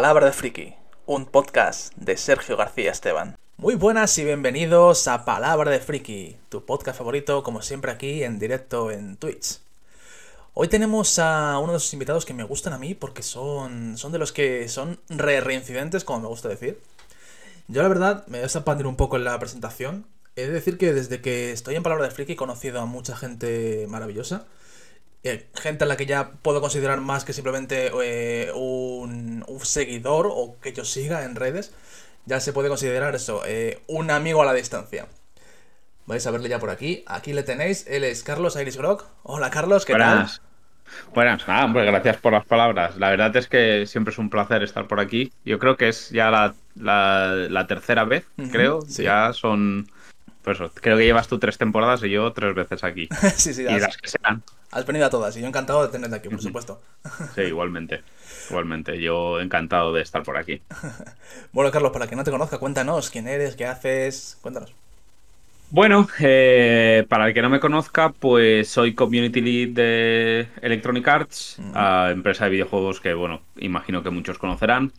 Palabra de Friki, un podcast de Sergio García Esteban. Muy buenas y bienvenidos a Palabra de Friki, tu podcast favorito, como siempre aquí en directo en Twitch. Hoy tenemos a uno de los invitados que me gustan a mí porque son, son de los que son re reincidentes, como me gusta decir. Yo la verdad me voy a expandir un poco en la presentación. He de decir que desde que estoy en Palabra de Friki he conocido a mucha gente maravillosa. Eh, gente a la que ya puedo considerar más que simplemente eh, un, un, seguidor o que yo siga en redes. Ya se puede considerar eso, eh, un amigo a la distancia. Vais a verle ya por aquí. Aquí le tenéis. Él es Carlos Iris Grock. Hola Carlos, ¿qué Buenas. tal? Buenas, nada, hombre, gracias por las palabras. La verdad es que siempre es un placer estar por aquí. Yo creo que es ya la, la, la tercera vez, uh -huh, creo. Sí. Ya son. Pues creo que llevas tú tres temporadas y yo tres veces aquí. sí, sí, y las que sean. Has venido a todas y yo encantado de tenerte aquí, por supuesto. Sí, igualmente. Igualmente, yo encantado de estar por aquí. bueno, Carlos, para quien no te conozca, cuéntanos quién eres, qué haces, cuéntanos. Bueno, eh, para el que no me conozca, pues soy Community Lead de Electronic Arts, uh -huh. empresa de videojuegos que, bueno, imagino que muchos conocerán.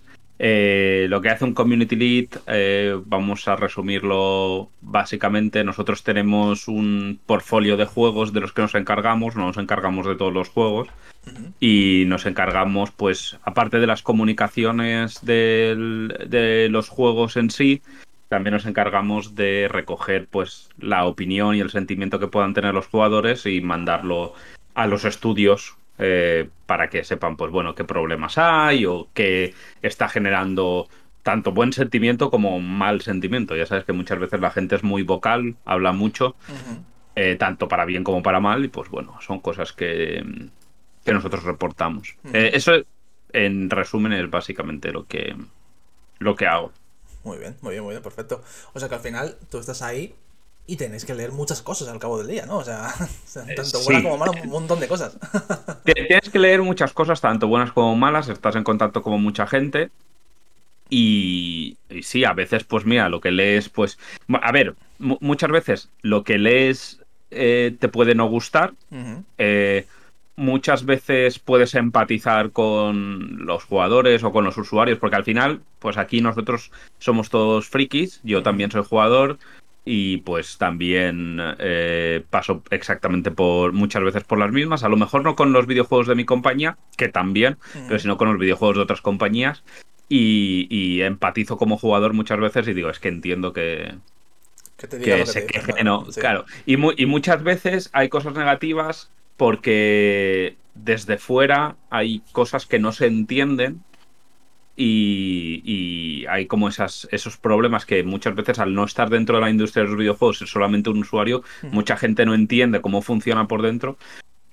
Eh, lo que hace un Community Lead, eh, vamos a resumirlo básicamente, nosotros tenemos un portfolio de juegos de los que nos encargamos, no nos encargamos de todos los juegos, uh -huh. y nos encargamos, pues, aparte de las comunicaciones del, de los juegos en sí, también nos encargamos de recoger pues la opinión y el sentimiento que puedan tener los jugadores y mandarlo a los estudios eh, para que sepan pues bueno qué problemas hay o qué está generando tanto buen sentimiento como mal sentimiento. Ya sabes que muchas veces la gente es muy vocal, habla mucho, uh -huh. eh, tanto para bien como para mal, y pues bueno, son cosas que, que nosotros reportamos. Uh -huh. eh, eso, en resumen, es básicamente lo que, lo que hago. Muy bien, muy bien, muy bien, perfecto. O sea que al final tú estás ahí y tenéis que leer muchas cosas al cabo del día, ¿no? O sea, tanto sí. buenas como malas, un montón de cosas. Tienes que leer muchas cosas, tanto buenas como malas, estás en contacto con mucha gente. Y, y sí, a veces, pues mira, lo que lees, pues. A ver, muchas veces lo que lees eh, te puede no gustar. Uh -huh. eh, muchas veces puedes empatizar con los jugadores o con los usuarios, porque al final, pues aquí nosotros somos todos frikis, yo también soy jugador y pues también eh, paso exactamente por muchas veces por las mismas, a lo mejor no con los videojuegos de mi compañía, que también, -huh. pero sino con los videojuegos de otras compañías y, y, empatizo como jugador muchas veces y digo, es que entiendo que... Que, te que se queje, no, sí. claro. Y, mu y muchas veces hay cosas negativas porque desde fuera hay cosas que no se entienden y, y, hay como esas, esos problemas que muchas veces al no estar dentro de la industria de los videojuegos, ser solamente un usuario, mm. mucha gente no entiende cómo funciona por dentro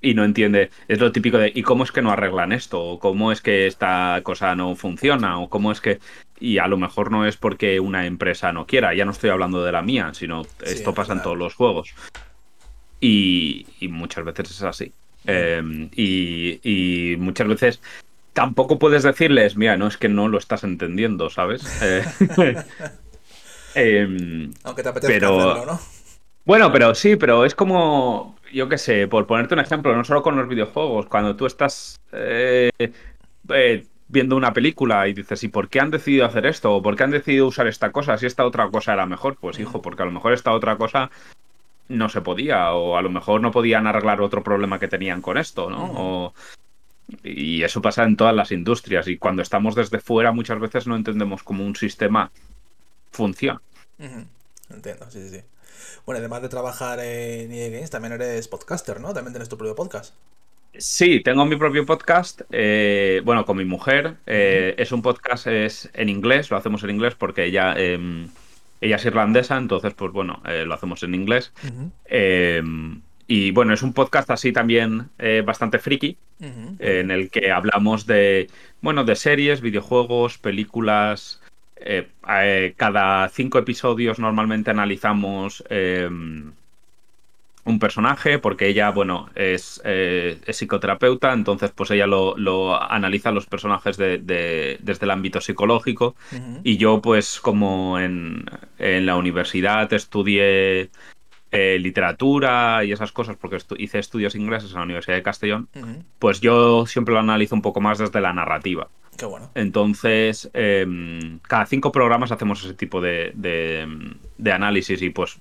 y no entiende, es lo típico de ¿y cómo es que no arreglan esto? o cómo es que esta cosa no funciona o cómo es que y a lo mejor no es porque una empresa no quiera, ya no estoy hablando de la mía, sino sí, esto pasa en todos los juegos. Y, y, muchas veces es así. Eh, y, y, muchas veces tampoco puedes decirles, mira, no es que no lo estás entendiendo, ¿sabes? Eh, eh, Aunque te apetezca pero, hacerlo, ¿no? Bueno, pero sí, pero es como, yo qué sé, por ponerte un ejemplo, no solo con los videojuegos, cuando tú estás eh, viendo una película y dices, ¿y por qué han decidido hacer esto? ¿O por qué han decidido usar esta cosa si esta otra cosa era mejor? Pues hijo, porque a lo mejor esta otra cosa no se podía, o a lo mejor no podían arreglar otro problema que tenían con esto, ¿no? O, y eso pasa en todas las industrias, y cuando estamos desde fuera muchas veces no entendemos cómo un sistema funciona. Uh -huh. Entiendo, sí, sí, sí. Bueno, además de trabajar en EA Games, también eres podcaster, ¿no? También tienes tu propio podcast. Sí, tengo mi propio podcast, eh, bueno, con mi mujer. Eh, uh -huh. Es un podcast es en inglés, lo hacemos en inglés porque ella... Eh, ella es irlandesa, entonces, pues bueno, eh, lo hacemos en inglés. Uh -huh. Y bueno, es un podcast así también eh, bastante friki, uh -huh. en el que hablamos de, bueno, de series, videojuegos, películas. Eh, eh, cada cinco episodios normalmente analizamos un personaje, porque ella, bueno, es, eh, es psicoterapeuta, entonces pues ella lo, lo analiza los personajes de, de, desde el ámbito psicológico uh -huh. y yo pues como en, en la universidad estudié eh, literatura y esas cosas, porque estu hice estudios ingleses en la Universidad de Castellón, uh -huh. pues yo siempre lo analizo un poco más desde la narrativa. Qué bueno. Entonces, em, cada cinco programas hacemos ese tipo de, de, análisis y pues,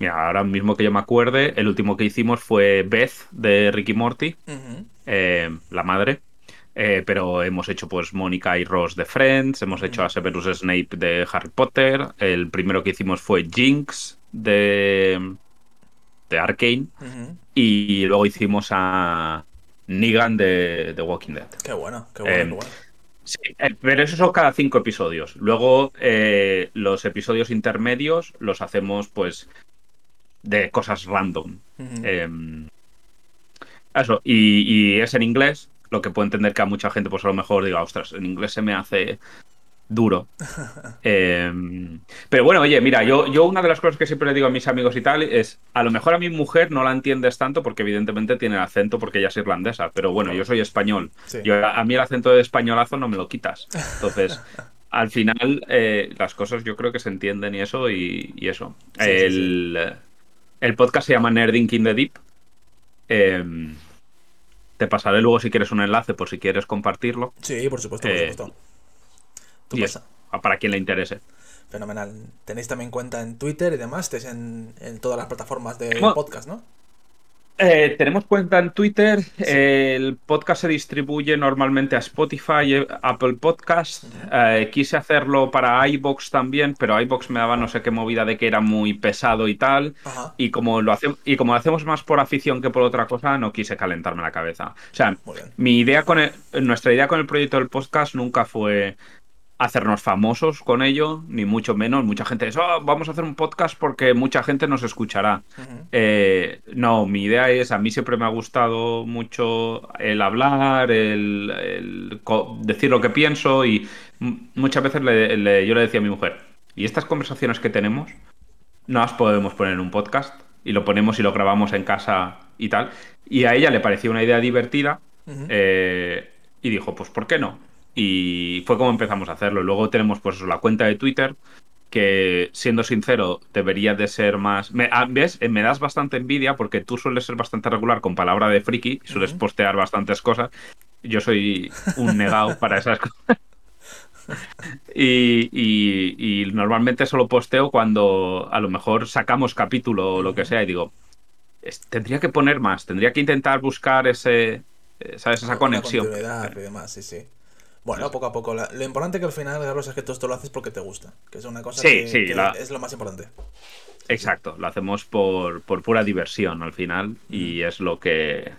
mira, ahora mismo que yo me acuerde, el último que hicimos fue Beth de Ricky Morty, em, la madre. Eh, pero hemos hecho pues Mónica y Ross de Friends, hemos hecho a Severus Snape de Harry Potter, el primero que hicimos fue Jinx de, de Arkane y luego hicimos a Negan de The Walking Dead. Qué bueno, qué bueno, qué bueno. Sí, eh, pero eso son cada cinco episodios. Luego, eh, los episodios intermedios los hacemos, pues, de cosas random. Em, eso, y, es en inglés, lo que puedo entender que a mucha gente, pues a lo mejor diga, ostras, en inglés se me hace duro. Em, pero bueno, oye, mira, yo, yo una de las cosas que siempre le digo a mis amigos y tal es, a lo mejor a mi mujer no la entiendes tanto porque evidentemente tiene el acento porque ella es irlandesa, pero bueno, yo soy español. Yo, a mí el acento de españolazo no me lo quitas. Entonces, al final eh, las cosas yo creo que se entienden y eso y, eso. el, el, podcast se llama Nerding in the Deep. Em, te pasaré luego si quieres un enlace por si quieres compartirlo. Sí, por supuesto, por para quien le interese. Fenomenal. Tenéis también cuenta en Twitter y demás, estáis en, todas las plataformas de podcast, ¿no? Eh, tenemos cuenta en Twitter. el podcast se distribuye normalmente a Spotify, eh, Apple Podcast. Eh, quise hacerlo para iBox también, pero iBox me daba no sé qué movida de que era muy pesado y tal. Y como lo y como lo hacemos más por afición que por otra cosa, no quise calentarme la cabeza. O sea, mi idea con nuestra idea con el proyecto del podcast nunca fue hacernos famosos con ello, ni mucho menos. Mucha gente dice, oh, vamos a hacer un podcast porque mucha gente nos escuchará. Eh, no, mi idea es, a mí siempre me ha gustado mucho el hablar, el, decir lo que pienso y muchas veces yo le decía a mi mujer, ¿y estas conversaciones que tenemos no las podemos poner en un podcast? Y lo ponemos y lo grabamos en casa y tal. Y a ella le parecía una idea divertida eh, y dijo, pues ¿por qué no? Y fue como empezamos a hacerlo. Luego tenemos pues la cuenta de Twitter, que siendo sincero, debería de ser más... Me, ah, ¿Ves? Eh, me das bastante envidia porque tú sueles ser bastante regular con palabra de friki, sueles postear bastantes cosas. Yo soy un negado para esas cosas. Y, y, normalmente solo posteo cuando a lo mejor sacamos capítulo o lo que sea y digo, tendría que poner más, tendría que intentar buscar ese, eh, ¿sabes? esa conexión. Y demás, sí, sí. Bueno, poco a poco. lo importante que al final, Carlos, es que tú esto lo haces porque te gusta. Que es una cosa que, es lo más importante. Exacto, lo hacemos por, pura diversión al final y es lo que,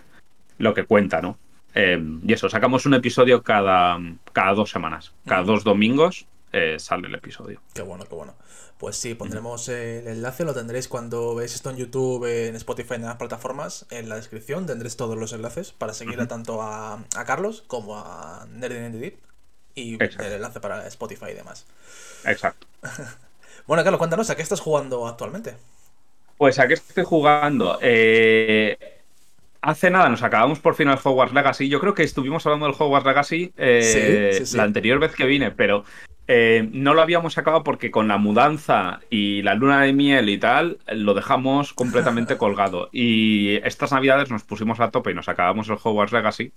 lo que cuenta, ¿no? Eh, y eso, sacamos un episodio cada, cada dos semanas. Cada dos domingos eh, sale el episodio. Qué bueno, qué bueno. Pues sí, pondremos el enlace, lo tendréis cuando veáis esto en YouTube, en Spotify, en las plataformas. En la descripción tendréis todos los enlaces para seguir tanto a, Carlos como a Nerd Deep y el enlace para Spotify y demás. Exacto. bueno, Carlos, cuéntanos, ¿a qué estás jugando actualmente? Pues a qué estoy jugando. Eh, hace nada nos acabamos por fin el Hogwarts Legacy. Yo creo que estuvimos hablando del Hogwarts Legacy eh, la anterior vez que vine, pero eh, no lo habíamos acabado porque con la mudanza y la luna de miel y tal, lo dejamos completamente colgado. Y estas navidades nos pusimos a tope y nos acabamos el Hogwarts Legacy,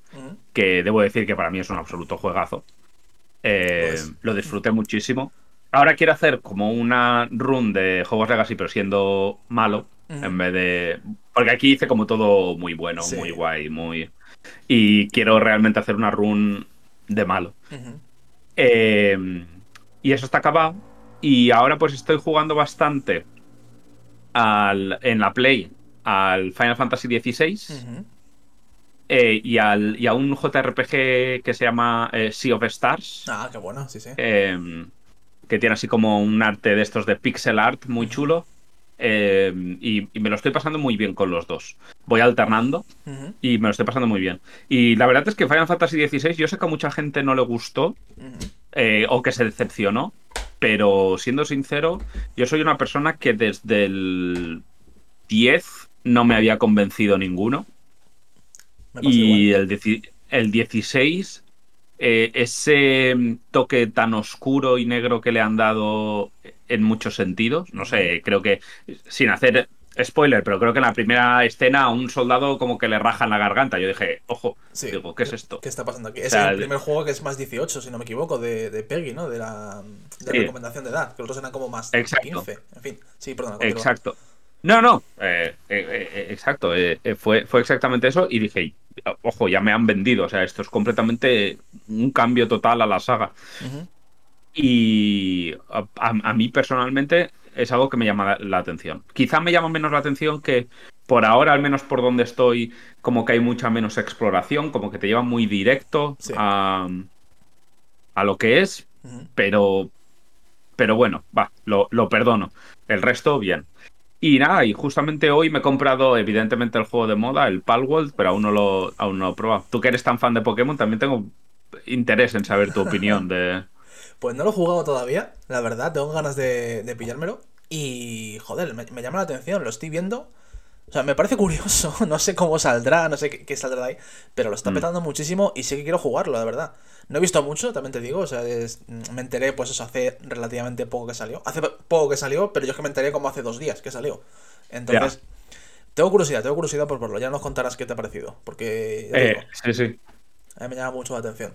que debo decir que para mí es un absoluto juegazo. Eh, pues. Lo disfruté muchísimo. Ahora quiero hacer como una run de Hogwarts Legacy, pero siendo malo, en vez de... Porque aquí hice como todo muy bueno, muy guay, muy... Y quiero realmente hacer una run de malo. eh, y eso está acabado. Y ahora pues estoy jugando bastante al, en la Play al Final Fantasy XVI eh, y, al, y a un JRPG que se llama eh, Sea of Stars. Ah, qué bueno, sí, sí. Em, que tiene así como un arte de estos de pixel art muy chulo. Em, y, me lo estoy pasando muy bien con los dos. Voy alternando y me lo estoy pasando muy bien. Y la verdad es que Final Fantasy XVI, yo sé que a mucha gente no le gustó. Eh, o que se decepcionó. Pero siendo sincero, yo soy una persona que desde el 10 no me había convencido ninguno. y el, el 16, eh, ese toque tan oscuro y negro que le han dado en muchos sentidos, no sé, creo que sin hacer spoiler, pero creo que en la primera escena a un soldado como que le rajan la garganta. Yo dije, ojo, digo, ¿qué es esto? ¿Qué está pasando aquí? es el primer juego que es más 18, si no me equivoco, de, de Peggy, ¿no? De la, recomendación de edad. Que los otros eran como más exacto. 15. En fin, sí, perdona. Exacto. No, no, eh, eh, eh, exacto. fue, fue exactamente eso y dije, ojo, ya me han vendido. O sea, esto es completamente un cambio total a la saga. Y a, mí personalmente es algo que me llama la atención. Quizá me llama menos la atención que por ahora, al menos por donde estoy, como que hay mucha menos exploración, como que te lleva muy directo a, a, lo que es, pero, pero bueno, va, lo, lo perdono. El resto, bien. Y nada, y justamente hoy me he comprado, evidentemente, el juego de moda, el Palworld, pero aún no lo, aún no he probado. Tú que eres tan fan de Pokémon, también tengo interés en saber tu opinión de. Pues no lo he jugado todavía, la verdad, tengo ganas de, de pillármelo. Y, joder, me, llama la atención, lo estoy viendo. O sea, me parece curioso, no sé cómo saldrá, no sé qué, saldrá de ahí, pero lo está mm. petando muchísimo y sé que quiero jugarlo, de verdad. No he visto mucho, también te digo, o sea, me enteré, pues eso, hace relativamente poco que salió. Hace poco que salió, pero yo es que me enteré como hace dos días que salió. Entonces, tengo curiosidad, tengo curiosidad por verlo. Ya nos contarás qué te ha parecido, porque... Eh, sí, sí. A mí me llama mucho la atención.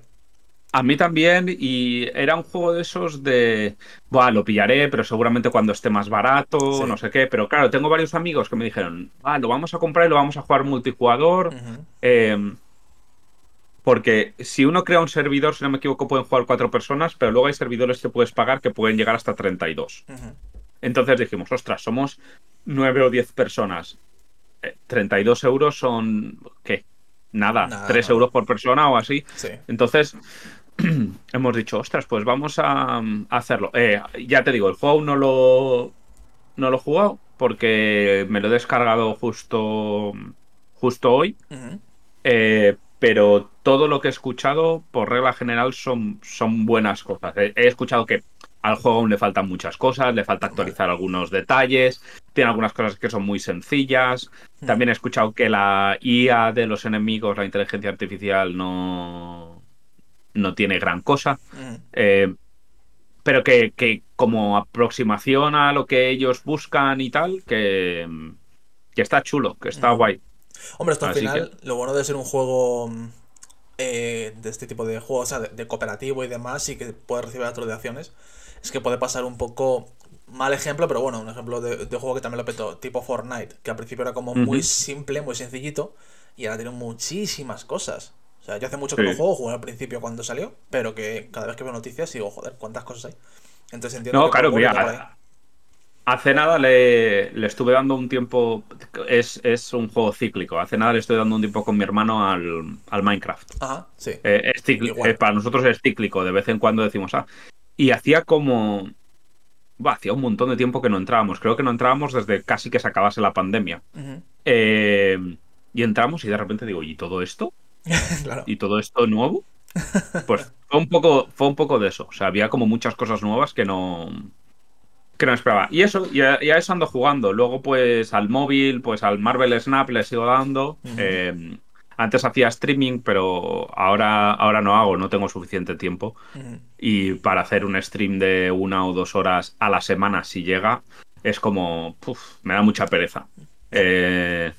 A mí también, y era un juego de esos de, Buah, lo pillaré, pero seguramente cuando esté más barato, no sé qué. Pero claro, tengo varios amigos que me dijeron, ah, lo vamos a comprar y lo vamos a jugar multijugador. Em, porque si uno crea un servidor, si no me equivoco, pueden jugar cuatro personas, pero luego hay servidores que puedes pagar que pueden llegar hasta 32. Entonces dijimos, ostras, somos nueve o diez personas. 32 eh, euros son, ¿qué? Nada, 3 euros por persona o así. Entonces, hemos dicho, ostras, pues vamos a, hacerlo. Eh, ya te digo, el juego no lo, no lo he jugado porque me lo he descargado justo, justo hoy. eh, pero todo lo que he escuchado, por regla general, son, son buenas cosas. He, escuchado que al juego aún le faltan muchas cosas, le falta actualizar algunos detalles, tiene algunas cosas que son muy sencillas. Hmm. También he escuchado que la IA de los enemigos, la inteligencia artificial, no, no tiene gran cosa. Hmm. Eh, pero que, que, como aproximación a lo que ellos buscan y tal, que, que está chulo, que está hmm. guay. Hombre, esto al final, lo bueno de ser un juego eh, de este tipo de juegos, o sea, de, cooperativo y demás, y que puede recibir acciones, es que puede pasar un poco mal ejemplo, pero bueno, un ejemplo de, juego que también lo petó, tipo Fortnite, que al principio era como muy simple, muy sencillito, y ahora tiene muchísimas cosas. O sea, yo hace mucho que no juego, jugué al principio cuando salió, pero que cada vez que veo noticias digo, joder, ¿cuántas cosas hay? Entonces entiendo no, claro, mira, Hace nada le, le, estuve dando un tiempo. Es, es, un juego cíclico. Hace nada le estoy dando un tiempo con mi hermano al, al Minecraft. Ajá, sí. Eh, es eh, para nosotros es cíclico. De vez en cuando decimos, ah. Y hacía como. hacía un montón de tiempo que no entrábamos. Creo que no entrábamos desde casi que se acabase la pandemia. Eh, y entramos y de repente digo, ¿y todo esto? claro. ¿Y todo esto nuevo? Pues fue un poco, fue un poco de eso. O sea, había como muchas cosas nuevas que no que no esperaba. Y eso, ya, eso ando jugando. Luego, pues al móvil, pues al Marvel Snap le sigo dando. Eh, antes hacía streaming, pero ahora, ahora no hago, no tengo suficiente tiempo. Y para hacer un stream de una o dos horas a la semana, si llega, es como. me da mucha pereza. Eh,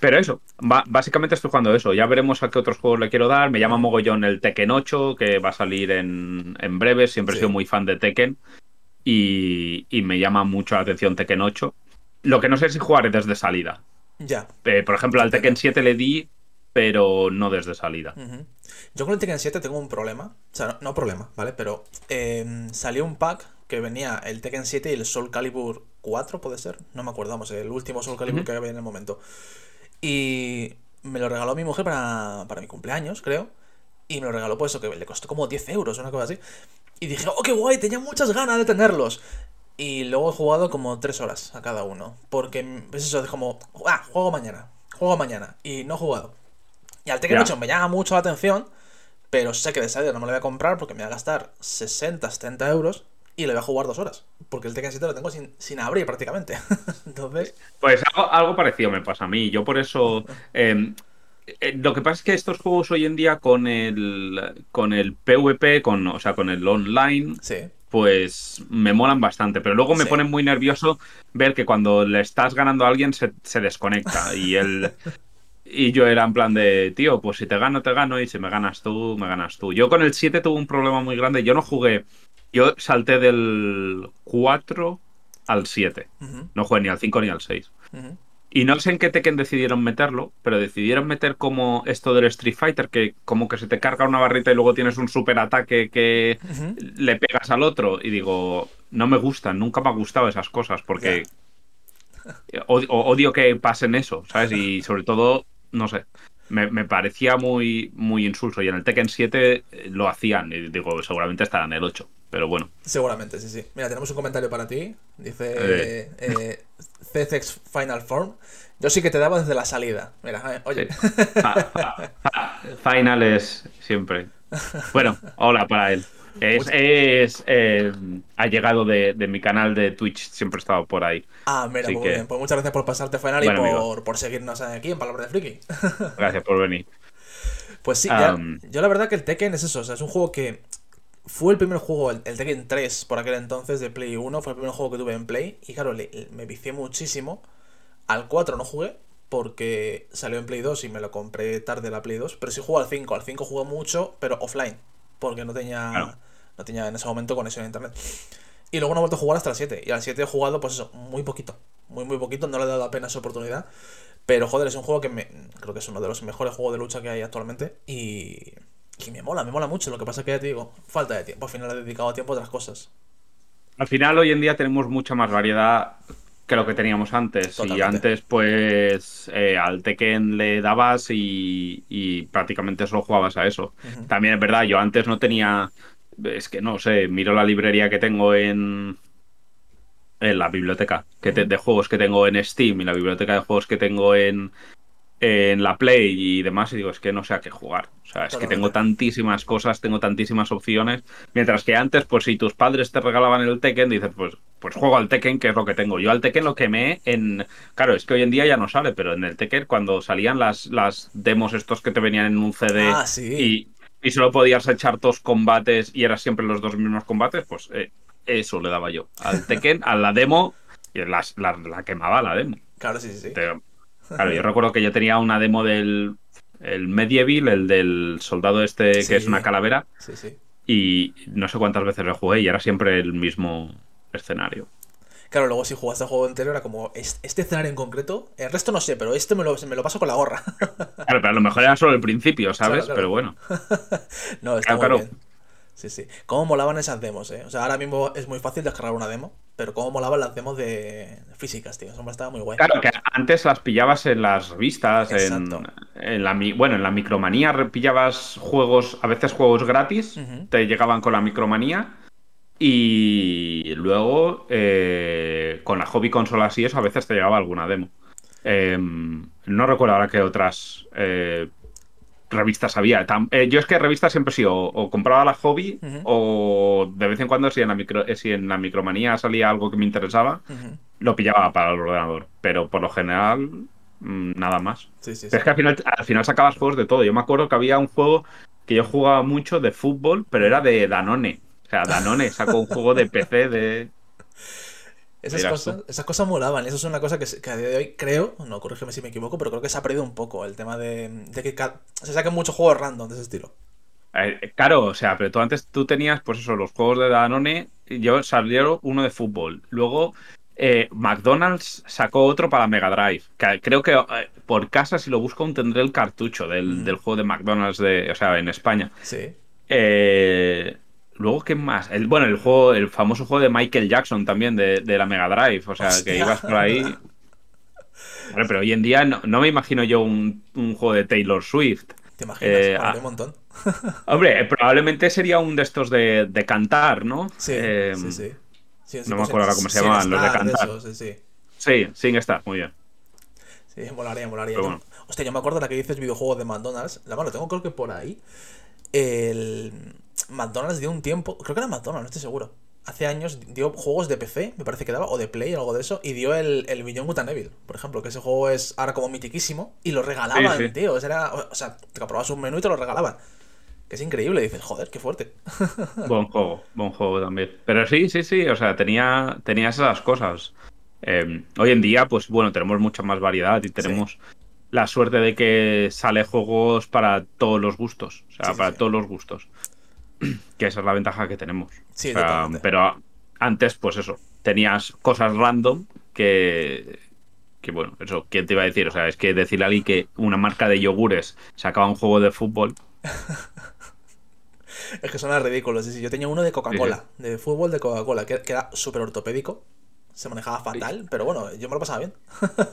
pero eso, básicamente estoy jugando eso. Ya veremos a qué otros juegos le quiero dar. Me llama mogollón el Tekken 8, que va a salir en, en breve. Siempre he sido muy fan de Tekken y, me llama mucho la atención Tekken 8. Lo que no sé es si jugaré desde salida. Ya. Eh, por ejemplo, al Tekken 7 le di, pero no desde salida. Yo con el Tekken 7 tengo un problema. O sea, no, problema, ¿vale? Pero em, salió un pack que venía el Tekken 7 y el Soul Calibur 4, puede ser. No me acuerdo, vamos, el último Soul Calibur que había en el momento. Y me lo regaló mi mujer para, para mi cumpleaños, creo. Y me lo regaló, pues eso, que le costó como 10 euros, una cosa así. Y dije, oh, qué guay, tenía muchas ganas de tenerlos. Y luego he jugado como 3 horas a cada uno. Porque es eso, es como, ah, juego mañana, juego mañana. Y no he jugado. Y al Tekken 8 me llama mucho la atención, pero sé que de salida no me lo voy a comprar porque me va a gastar 60, 70 euros y le voy a jugar dos horas. Porque el Tekken 7 lo tengo sin, sin abrir prácticamente. Entonces. Pues algo, parecido me pasa a mí. Yo por eso. Em, eh, lo que pasa es que estos juegos hoy en día con el con el PvP, con, o sea, con el online, pues me molan bastante. Pero luego me Sí. pone muy nervioso ver que cuando le estás ganando a alguien se, se desconecta. Y él. Y yo era en plan de, tío, pues si te gano, te gano. Y si me ganas tú, me ganas tú. Yo con el 7 tuve un problema muy grande. Yo no jugué. Yo salté del 4 al 7. Ujú, No jugué ni al 5 ni al 6. ujú. Y no sé en qué Tekken decidieron meterlo, pero decidieron meter como esto del Street Fighter, que como que se te carga una barrita y luego tienes un super ataque que le pegas al otro. Y digo, no me gustan, nunca me ha gustado esas cosas, porque odio, odio que pasen eso, ¿sabes? Y sobre todo, no sé, me, me parecía muy, muy insulso. Y en el Tekken 7 lo hacían, y digo, seguramente estará en el 8, pero bueno. Seguramente, sí, sí. Mira, tenemos un comentario para ti. Dice Eh. eh, CCX Final Form. Yo sí que te daba desde la salida. Mira, eh, oye. Sí. Fa- fa- fa- Final es siempre. Bueno, hola para él. Es, es eh, allegado de, de mi canal de Twitch, siempre he estado por ahí. Ah, mira, Así muy que- bien. Pues muchas gracias por pasarte Final Buen y por, por seguirnos aquí en Palabra de Friki. Gracias por venir. Pues sí, ya- yo la verdad que el Tekken es eso, o sea, es un juego que fue el primer juego, el, el Tekken 3 por aquel entonces de Play 1, fue el primer juego que tuve en Play y claro, le- me vicié muchísimo. Al 4 no jugué porque salió en Play 2 y me lo compré tarde la Play 2, pero sí jugué al 5, al 5 jugué mucho, pero offline, porque no tenía Claro. no tenía en ese momento conexión a internet. Y luego no he vuelto a jugar hasta el 7. Y al 7 he jugado, pues eso, muy poquito. Muy, muy poquito. No le he dado apenas oportunidad. Pero joder, es un juego que me, creo que es uno de los mejores juegos de lucha que hay actualmente. Y, y me mola, me mola mucho. Lo que pasa es que ya te digo, falta de tiempo. Al final he dedicado tiempo a otras cosas. Al final, hoy en día tenemos mucha más variedad que lo que teníamos antes. Y antes, pues, eh, al Tekken le dabas y, y prácticamente solo jugabas a eso. También es verdad, yo antes no tenía. Es que no sé, miro la librería que tengo en. En la biblioteca que te- de juegos que tengo en Steam y la biblioteca de juegos que tengo en, en la Play y demás, y digo, es que no sé a qué jugar. O sea, es que tengo tantísimas cosas, tengo tantísimas opciones. Mientras que antes, pues si tus padres te regalaban el Tekken, dices, pues, pues juego al Tekken, que es lo que tengo. Yo al Tekken lo quemé en. Claro, es que hoy en día ya no sale, pero en el Tekken, cuando salían las, las demos estos que te venían en un CD Ah, sí. y, y solo podías echar dos combates y eran siempre los dos mismos combates, pues eh, eso le daba yo. Al Tekken, a la demo, y las- la, la quemaba la demo. Claro, sí, sí, sí. Te- Claro, yo recuerdo que yo tenía una demo del el Medieval, el del soldado este Sí. que es una calavera, Sí, sí. y no sé cuántas veces lo jugué y era siempre el mismo escenario. Claro, luego si jugaste el juego entero era como, "Es- este escenario en concreto, el resto no sé, pero este me lo, me lo paso con la gorra. Claro, pero a lo mejor era solo el principio, ¿sabes? Claro, claro. Pero bueno. no, está Claro, muy claro. bien. Sí, sí. Cómo molaban esas demos, eh. O sea, ahora mismo es muy fácil descargar una demo, pero cómo molaban las demos de físicas, tío. Eso me estaba muy guay. Claro, que antes las pillabas en las revistas, en, en la bueno, en la micromanía pillabas juegos, a veces juegos gratis, te llegaban con la micromanía. Y luego eh, con la hobby consolas y eso a veces te llegaba alguna demo. Eh, no recuerdo ahora qué otras eh, revistas había. Tam- eh, yo es que revistas siempre sí, o, o compraba la hobby o de vez en cuando si en, la micro, eh, si en la micromanía salía algo que me interesaba, lo pillaba para el ordenador. Pero por lo general, mm, nada más. Sí, sí, es que al final, al final sacabas juegos de todo. Yo me acuerdo que había un juego que yo jugaba mucho de fútbol, pero era de Danone. O sea, Danone sacó un juego de PC de... Esas cosas, esas cosas molaban. Eso es una cosa que, que a día de hoy creo, no corrígeme si me equivoco, pero creo que se ha perdido un poco el tema de, de que se saquen muchos juegos random de ese estilo. Eh, claro, o sea, pero tú antes tú tenías, pues eso, los juegos de Danone. y Yo salieron uno de fútbol. Luego eh, McDonald's sacó otro para Mega Drive. Que creo que eh, por casa, si lo busco, aún tendré el cartucho del, Mm. del juego de McDonald's, de, o sea, en España. Sí. Eh, luego, ¿qué más? El, bueno, el juego, el famoso juego de Michael Jackson también de, de la Mega Drive. O sea, Hostia. que ibas por ahí. Hombre, pero hoy en día no, no me imagino yo un, un juego de Taylor Swift. ¿Te imaginas? Eh, Molaría ah. un montón. Hombre, eh, probablemente sería un de estos de, de cantar, ¿no? Sí, Eh, sí, sí. Sí, no me acuerdo ahora cómo se llamaban, los de cantar. esos, sí, sí. Sí, sin estar, muy bien. Sí, molaría, molaría. Bueno. Hostia, yo me acuerdo la que dices videojuegos de McDonald's. La mano, tengo creo que por ahí. El McDonald's dio un tiempo. Creo que era McDonald's, no estoy seguro. Hace años dio juegos de PC, me parece que daba, o de Play, algo de eso. Y dio el, el Beyond Good and Evil, por ejemplo, que ese juego es ahora como mitiquísimo. Y lo regalaban, Sí, sí. tío. o sea, Era, o sea, te comprabas un menú y te lo regalaban. Que es increíble, dices, joder, qué fuerte. Buen juego, buen juego también. Pero sí, sí, sí, o sea, tenía, tenía esas cosas. Eh, hoy en día, pues bueno, tenemos mucha más variedad y tenemos la suerte de que sale juegos para todos los gustos. O sea, Sí, para sí. todos los gustos. Que esa es la ventaja que tenemos. Sí, O sea, totalmente. pero antes, pues eso, tenías cosas random que. Que bueno, eso, ¿quién te iba a decir? O sea, es que decirle a alguien que una marca de yogures sacaba un juego de fútbol. Es que suena ridículo. Sí, sí, Yo tenía uno de Coca-Cola, de fútbol de Coca-Cola, que, que era súper ortopédico. Se manejaba fatal, pero bueno, yo me lo pasaba bien.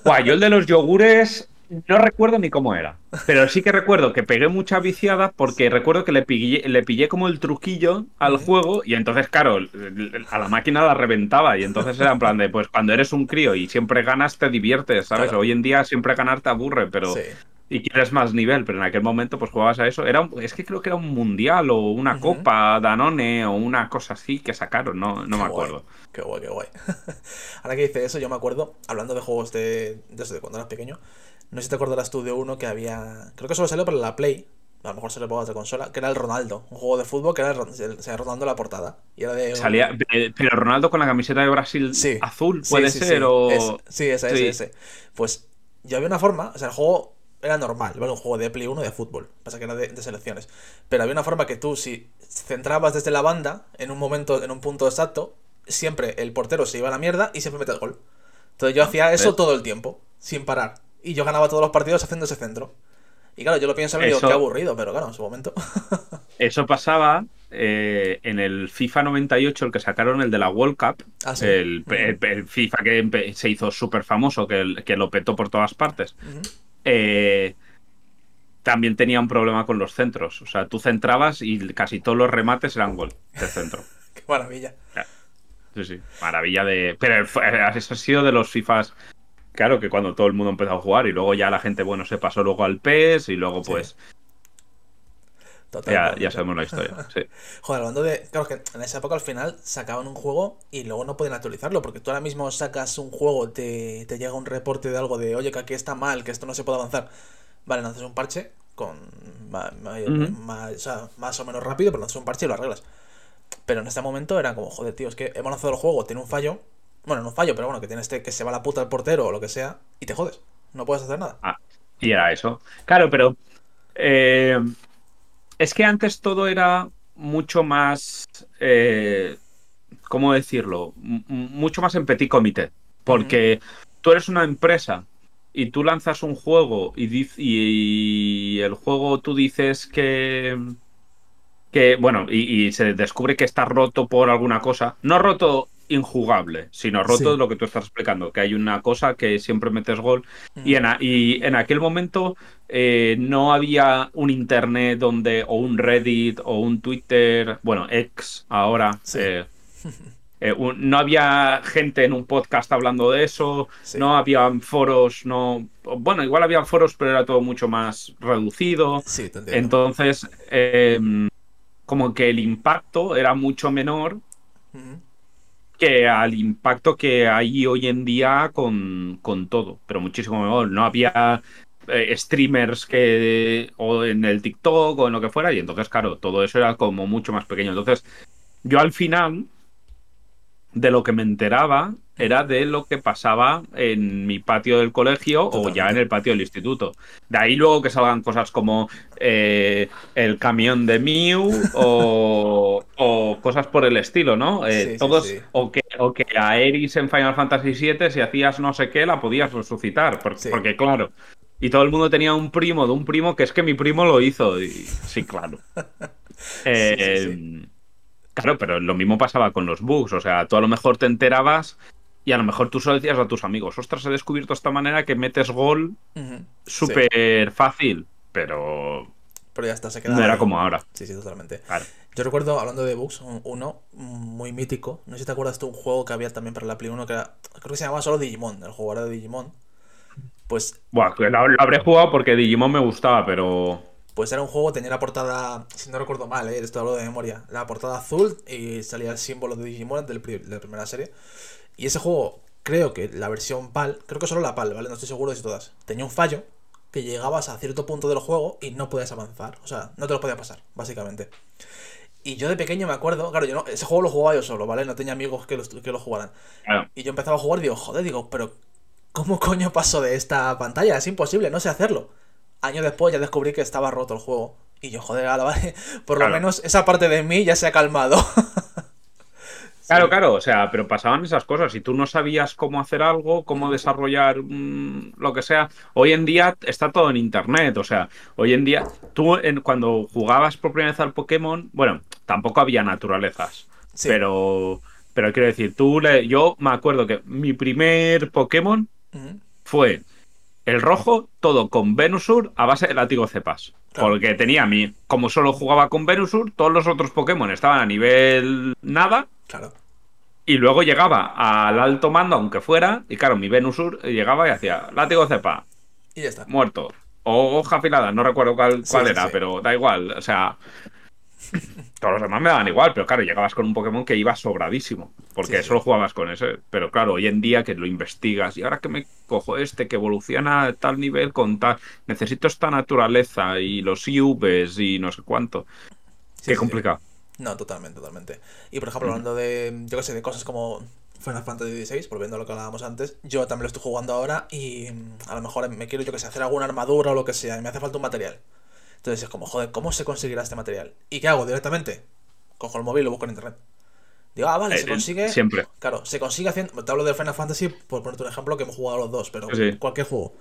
Buah, yo el de los yogures no recuerdo ni cómo era. Pero sí que recuerdo que pegué mucha viciada porque recuerdo que le pillé, le pillé como el truquillo al juego y entonces, claro, a la máquina la reventaba. Y entonces era en plan de, pues cuando eres un crío y siempre ganas, te diviertes, ¿sabes? Claro. Hoy en día siempre ganar te aburre, pero... Sí. Y quieres más nivel, pero en aquel momento pues jugabas a eso. Era un- es que creo que era un mundial o una copa Danone o una cosa así que sacaron, no, no Qué me guay, acuerdo. Qué guay, qué guay. Ahora que dice eso, yo me acuerdo, hablando de juegos de, desde cuando eras pequeño, no sé si te acordarás tú de uno que había, creo que solo salió para la Play, a lo mejor se le pongo de consola, que era el Ronaldo, un juego de fútbol que era el se Ronaldo la portada. Y era de Salía, eh, pero Ronaldo con la camiseta de Brasil Sí. azul, puede sí, ser, sí. o... Es- sí, ese, ese, Sí. ese. Pues yo había una forma, o sea, el juego era normal, ¿vale? Un juego de Play 1 de fútbol, pasa que era de, de selecciones. Pero había una forma que tú, si centrabas desde la banda, en un momento, en un punto exacto, siempre el portero se iba a la mierda y siempre metías gol. Entonces yo hacía eso ¿ves? todo el tiempo, sin parar. Y yo ganaba todos los partidos haciendo ese centro. Y claro, yo lo pienso y digo, qué aburrido, pero claro, en su momento. Eso pasaba eh, en el FIFA 98, el que sacaron, el de la World Cup, Ah, sí. el, el- el FIFA que se hizo súper famoso, que, que lo petó por todas partes. Eh, también tenía un problema con los centros. O sea, tú centrabas y casi todos los remates eran gol de centro. qué maravilla. Sí, sí. Maravilla de. Pero fue- eso ha sido de los FIFAs. Claro que cuando todo el mundo empezó a jugar y luego ya la gente, bueno, se pasó luego al PES y luego Sí. pues Total, ya, ya sabemos la historia. Sí. Joder, hablando de. Claro que en esa época al final sacaban un juego y luego no podían actualizarlo, porque tú ahora mismo sacas un juego, te, te llega un reporte de algo de, oye, que aquí está mal, que esto no se puede avanzar. Vale, lanzas un parche con. ma- o sea, más o menos rápido, pero lanzas un parche y lo arreglas. Pero en este momento era como, joder, tío, es que hemos lanzado el juego, tiene un fallo. Bueno, no fallo, pero bueno, que tiene este que se va la puta al portero o lo que sea, y te jodes. No puedes hacer nada. Ah, y era eso. Claro, pero eh, es que antes todo era mucho más, eh, ¿cómo decirlo? M- mucho más en petit comité. Porque tú eres una empresa y tú lanzas un juego y, y el juego tú dices que... que bueno, y, y se descubre que está roto por alguna cosa. No roto injugable, sino roto Sí. de lo que tú estás explicando, que hay una cosa que siempre metes gol y en, a- y en aquel momento eh, no había un internet donde, o un Reddit, o un Twitter, bueno, ex ahora. Sí. eh, eh, un- no había gente en un podcast hablando de eso, Sí. no había foros, no. Bueno, igual había foros, pero era todo mucho más reducido. Sí, te. Entonces, eh, como que el impacto era mucho menor Ujú. Que al impacto que hay hoy en día con, con todo, pero muchísimo mejor. No había eh, streamers que o en el TikTok o en lo que fuera, y entonces, claro, todo eso era como mucho más pequeño. Entonces, yo al final de lo que me enteraba era de lo que pasaba en mi patio del colegio o ya en el patio del instituto. De ahí luego que salgan cosas como eh, el camión de Mew o, o cosas por el estilo, ¿no? Eh, Sí, todos, sí. O, que, o que a Eris en Final Fantasy VII, si hacías no sé qué, la podías resucitar. Porque, claro. Y todo el mundo tenía un primo de un primo que es que mi primo lo hizo. Y, sí, claro. Eh, sí, Claro, pero lo mismo pasaba con los bugs. O sea, tú a lo mejor te enterabas y a lo mejor tú solo decías a tus amigos, ostras, he descubierto esta manera que metes gol súper fácil. Pero Pero ya está, se queda no era ahí. como ahora. Sí, sí, totalmente. Claro. Yo recuerdo, hablando de bugs, un- uno muy mítico. No sé si te acuerdas tú, un juego que había también para la Play 1 que era. Creo que se llamaba solo Digimon. El era de Digimon. Pues, Buah, que lo, lo habré jugado porque Digimon me gustaba, pero. pues era un juego, tenía la portada. Si no recuerdo mal, ¿eh? esto hablo de memoria. La portada azul y salía el símbolo de Digimon del de la primera serie. Y ese juego, creo que la versión PAL, creo que solo la PAL, ¿vale? No estoy seguro de si todas. Tenía un fallo que llegabas a cierto punto del juego y no podías avanzar. O sea, no te lo podía pasar, básicamente. Y yo de pequeño me acuerdo, claro, yo no, ese juego lo jugaba yo solo, ¿vale? No tenía amigos que lo, que lo jugaran. Y yo empezaba a jugar y digo, joder, digo, pero ¿cómo coño paso de esta pantalla? Es imposible, no sé hacerlo. Años después ya descubrí que estaba roto el juego. Y yo, joder, ahora vale, por lo menos esa parte de mí ya se ha calmado. Claro, claro, o sea, pero pasaban esas cosas. Si tú no sabías cómo hacer algo, cómo desarrollar mm, lo que sea, hoy en día está todo en internet. O sea, hoy en día, tú cuando jugabas por primera vez al Pokémon, bueno, tampoco había naturalezas. Pero, pero quiero decir, tú le, yo me acuerdo que mi primer Pokémon fue el rojo, todo con Venusur a base de látigo cepas. Porque tenía a mí, como solo jugaba con Venusur, todos los otros Pokémon estaban a nivel nada. Claro. Y luego llegaba al alto mando, aunque fuera, y claro, mi Venusur llegaba y hacía látigo cepa. Y ya está. Muerto. O hoja afilada, no recuerdo cuál, cuál era, pero da igual. O sea, todos los demás me daban igual, pero claro, llegabas con un Pokémon que iba sobradísimo, porque solo jugabas con ese. Pero claro, hoy en día que lo investigas, y ahora que me cojo este que evoluciona a tal nivel con tal, necesito esta naturaleza y los IVs y no sé cuánto. Qué complicado. No, totalmente, totalmente. Y por ejemplo, hablando de, yo qué sé, de cosas como Final Fantasy XVI, volviendo a lo que hablábamos antes, yo también lo estoy jugando ahora y a lo mejor me quiero, yo que sé, hacer alguna armadura o lo que sea, y me hace falta un material. Entonces es como, joder, ¿cómo se conseguirá este material? ¿Y qué hago directamente? Cojo el móvil y lo busco en internet. Digo, ah, vale, se eh, consigue. Siempre. Claro, se consigue haciendo. Te hablo de Final Fantasy por ponerte un ejemplo que hemos jugado los dos, pero cualquier juego.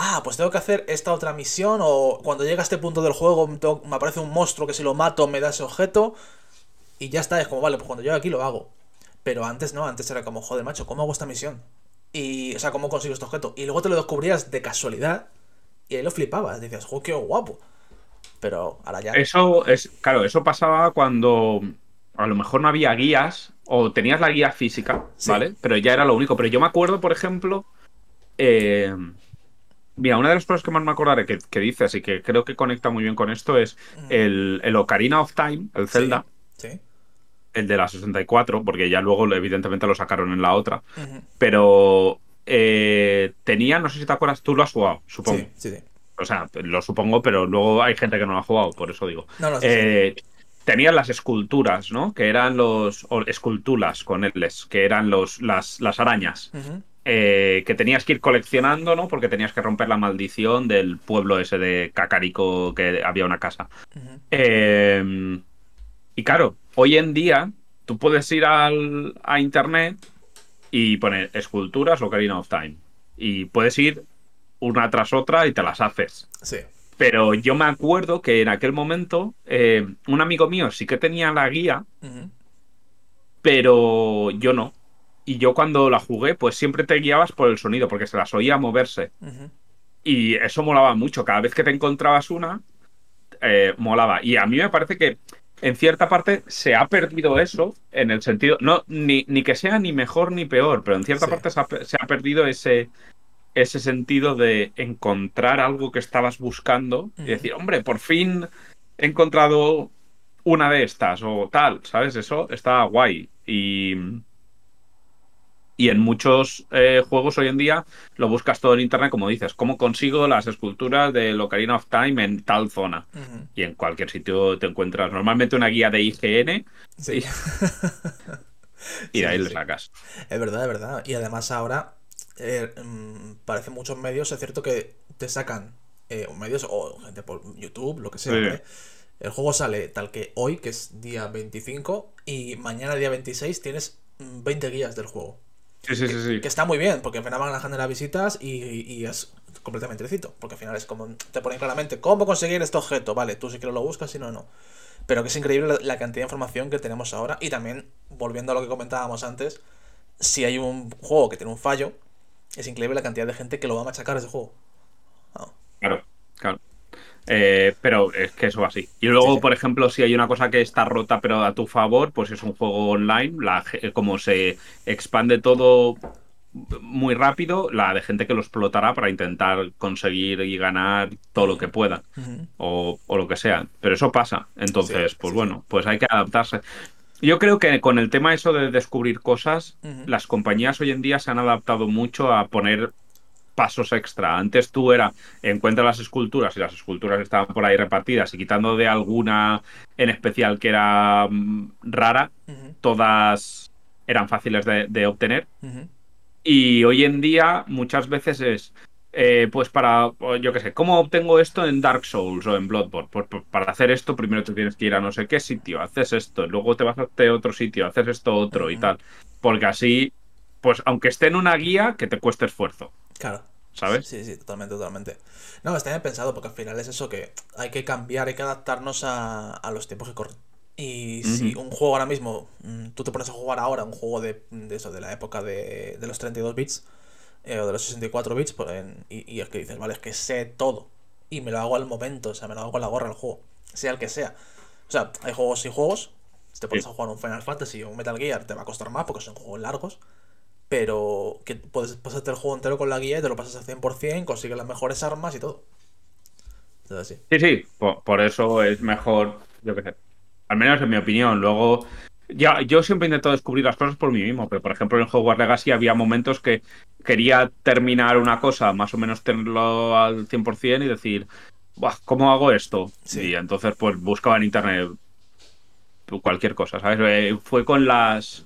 Ah, pues tengo que hacer esta otra misión. O cuando llega a este punto del juego me aparece un monstruo que si lo mato me da ese objeto. Y ya está, es como, vale, pues cuando llego aquí lo hago. Pero antes no, antes era como, joder, macho, ¿cómo hago esta misión? Y, o sea, ¿cómo consigo este objeto? Y luego te lo descubrías de casualidad. Y ahí lo flipabas. Dices, joder, qué guapo. Pero ahora ya. Eso es, claro, eso pasaba cuando a lo mejor no había guías o tenías la guía física, ¿vale? Pero ya era lo único. Pero yo me acuerdo, por ejemplo, eh, mira, una de las cosas que más me acordaré que, dices y que creo que conecta muy bien con esto es mm. el, Ocarina of Time, el Zelda. Sí. El de la 64, porque ya luego evidentemente lo sacaron en la otra. Pero eh, tenía, no sé si te acuerdas, tú lo has jugado, supongo. Sí, sí, sí. O sea, lo supongo, pero luego hay gente que no lo ha jugado, por eso digo. No, no, eh, tenían las esculturas, ¿no? Que eran los. O esculturas con L's, que eran los, las, las arañas. Eh, que tenías que ir coleccionando, ¿no? Porque tenías que romper la maldición del pueblo ese de Cacarico, que había una casa. Em, y claro, hoy en día tú puedes ir al, a internet y poner esculturas Ocarina of Time. Y puedes ir una tras otra y te las haces. Sí. Pero yo me acuerdo que en aquel momento eh, un amigo mío sí que tenía la guía, pero yo no. Y yo cuando la jugué, pues siempre te guiabas por el sonido, porque se las oía moverse. Y eso molaba mucho. Cada vez que te encontrabas una, eh, molaba. Y a mí me parece que en cierta parte se ha perdido eso, en el sentido, no, ni, ni que sea ni mejor ni peor, pero en cierta parte se ha, perdido ese, ese sentido de encontrar algo que estabas buscando y decir, hombre, por fin he encontrado una de estas o tal, ¿sabes? Eso está guay. Y, y en muchos eh, juegos hoy en día lo buscas todo en internet, como dices, ¿cómo consigo las esculturas de Ocarina of Time en tal zona? Y en cualquier sitio te encuentras normalmente una guía de IGN. Sí. Y, de ahí le sacas. Es verdad, es verdad. Y además ahora eh, mm, parece muchos medios, es cierto que te sacan eh, medios o gente por YouTube, lo que sea. El juego sale tal que hoy, que es día 25, y mañana, día 26, tienes 20 guías del juego. Sí, sí, que, sí, que está muy bien, porque al final van a generar visitas y, es completamente lícito. Porque al final es como te ponen claramente cómo conseguir este objeto. Vale, tú si quieres lo buscas, si no, no. Pero que es increíble la, cantidad de información que tenemos ahora. Y también, volviendo a lo que comentábamos antes, si hay un juego que tiene un fallo, es increíble la cantidad de gente que lo va a machacar ese juego. Claro, claro. Eh, pero es que eso va así. Y luego, por ejemplo, si hay una cosa que está rota pero a tu favor, pues es un juego online. La, como se expande todo muy rápido, la de gente que lo explotará para intentar conseguir y ganar todo lo que pueda. o, o, lo que sea. Pero eso pasa. Entonces, pues bueno, pues hay que adaptarse. Yo creo que con el tema eso de descubrir cosas, las compañías hoy en día se han adaptado mucho a poner pasos extra. Antes tú era encuentra las esculturas y las esculturas estaban por ahí repartidas y quitando de alguna en especial que era mm, rara, todas eran fáciles de, obtener. Y hoy en día muchas veces es, eh, pues para, yo qué sé, ¿cómo obtengo esto en Dark Souls o en Bloodborne? Pues, pues, para hacer esto primero te tienes que ir a no sé qué sitio, haces esto, luego te vas a este otro sitio, haces esto otro y tal. Porque así pues aunque esté en una guía, que te cueste esfuerzo. Claro. ¿Sabes? Sí, sí, totalmente, totalmente. No, está bien pensado porque al final es eso que hay que cambiar, hay que adaptarnos a, los tiempos que corren. Y si un juego ahora mismo, mm, tú te pones a jugar ahora un juego de, eso, de la época de, los 32 bits eh, o de los 64 bits, pues y, es que dices, vale, es que sé todo y me lo hago al momento, o sea, me lo hago con la gorra al juego, sea el que sea. O sea, hay juegos y juegos. Si te pones a jugar un Final Fantasy o un Metal Gear, te va a costar más porque son juegos largos pero que puedes pasarte el juego entero con la guía y te lo pasas al 100%, consigues las mejores armas y todo. sí. Sí, por, eso es mejor, yo qué sé, al menos en mi opinión. Luego, ya, yo siempre intento descubrir las cosas por mí mismo, pero por ejemplo en Hogwarts Legacy había momentos que quería terminar una cosa, más o menos tenerlo al 100% y decir, ¿cómo hago esto? Y entonces pues buscaba en internet cualquier cosa, ¿sabes? Eh, fue con las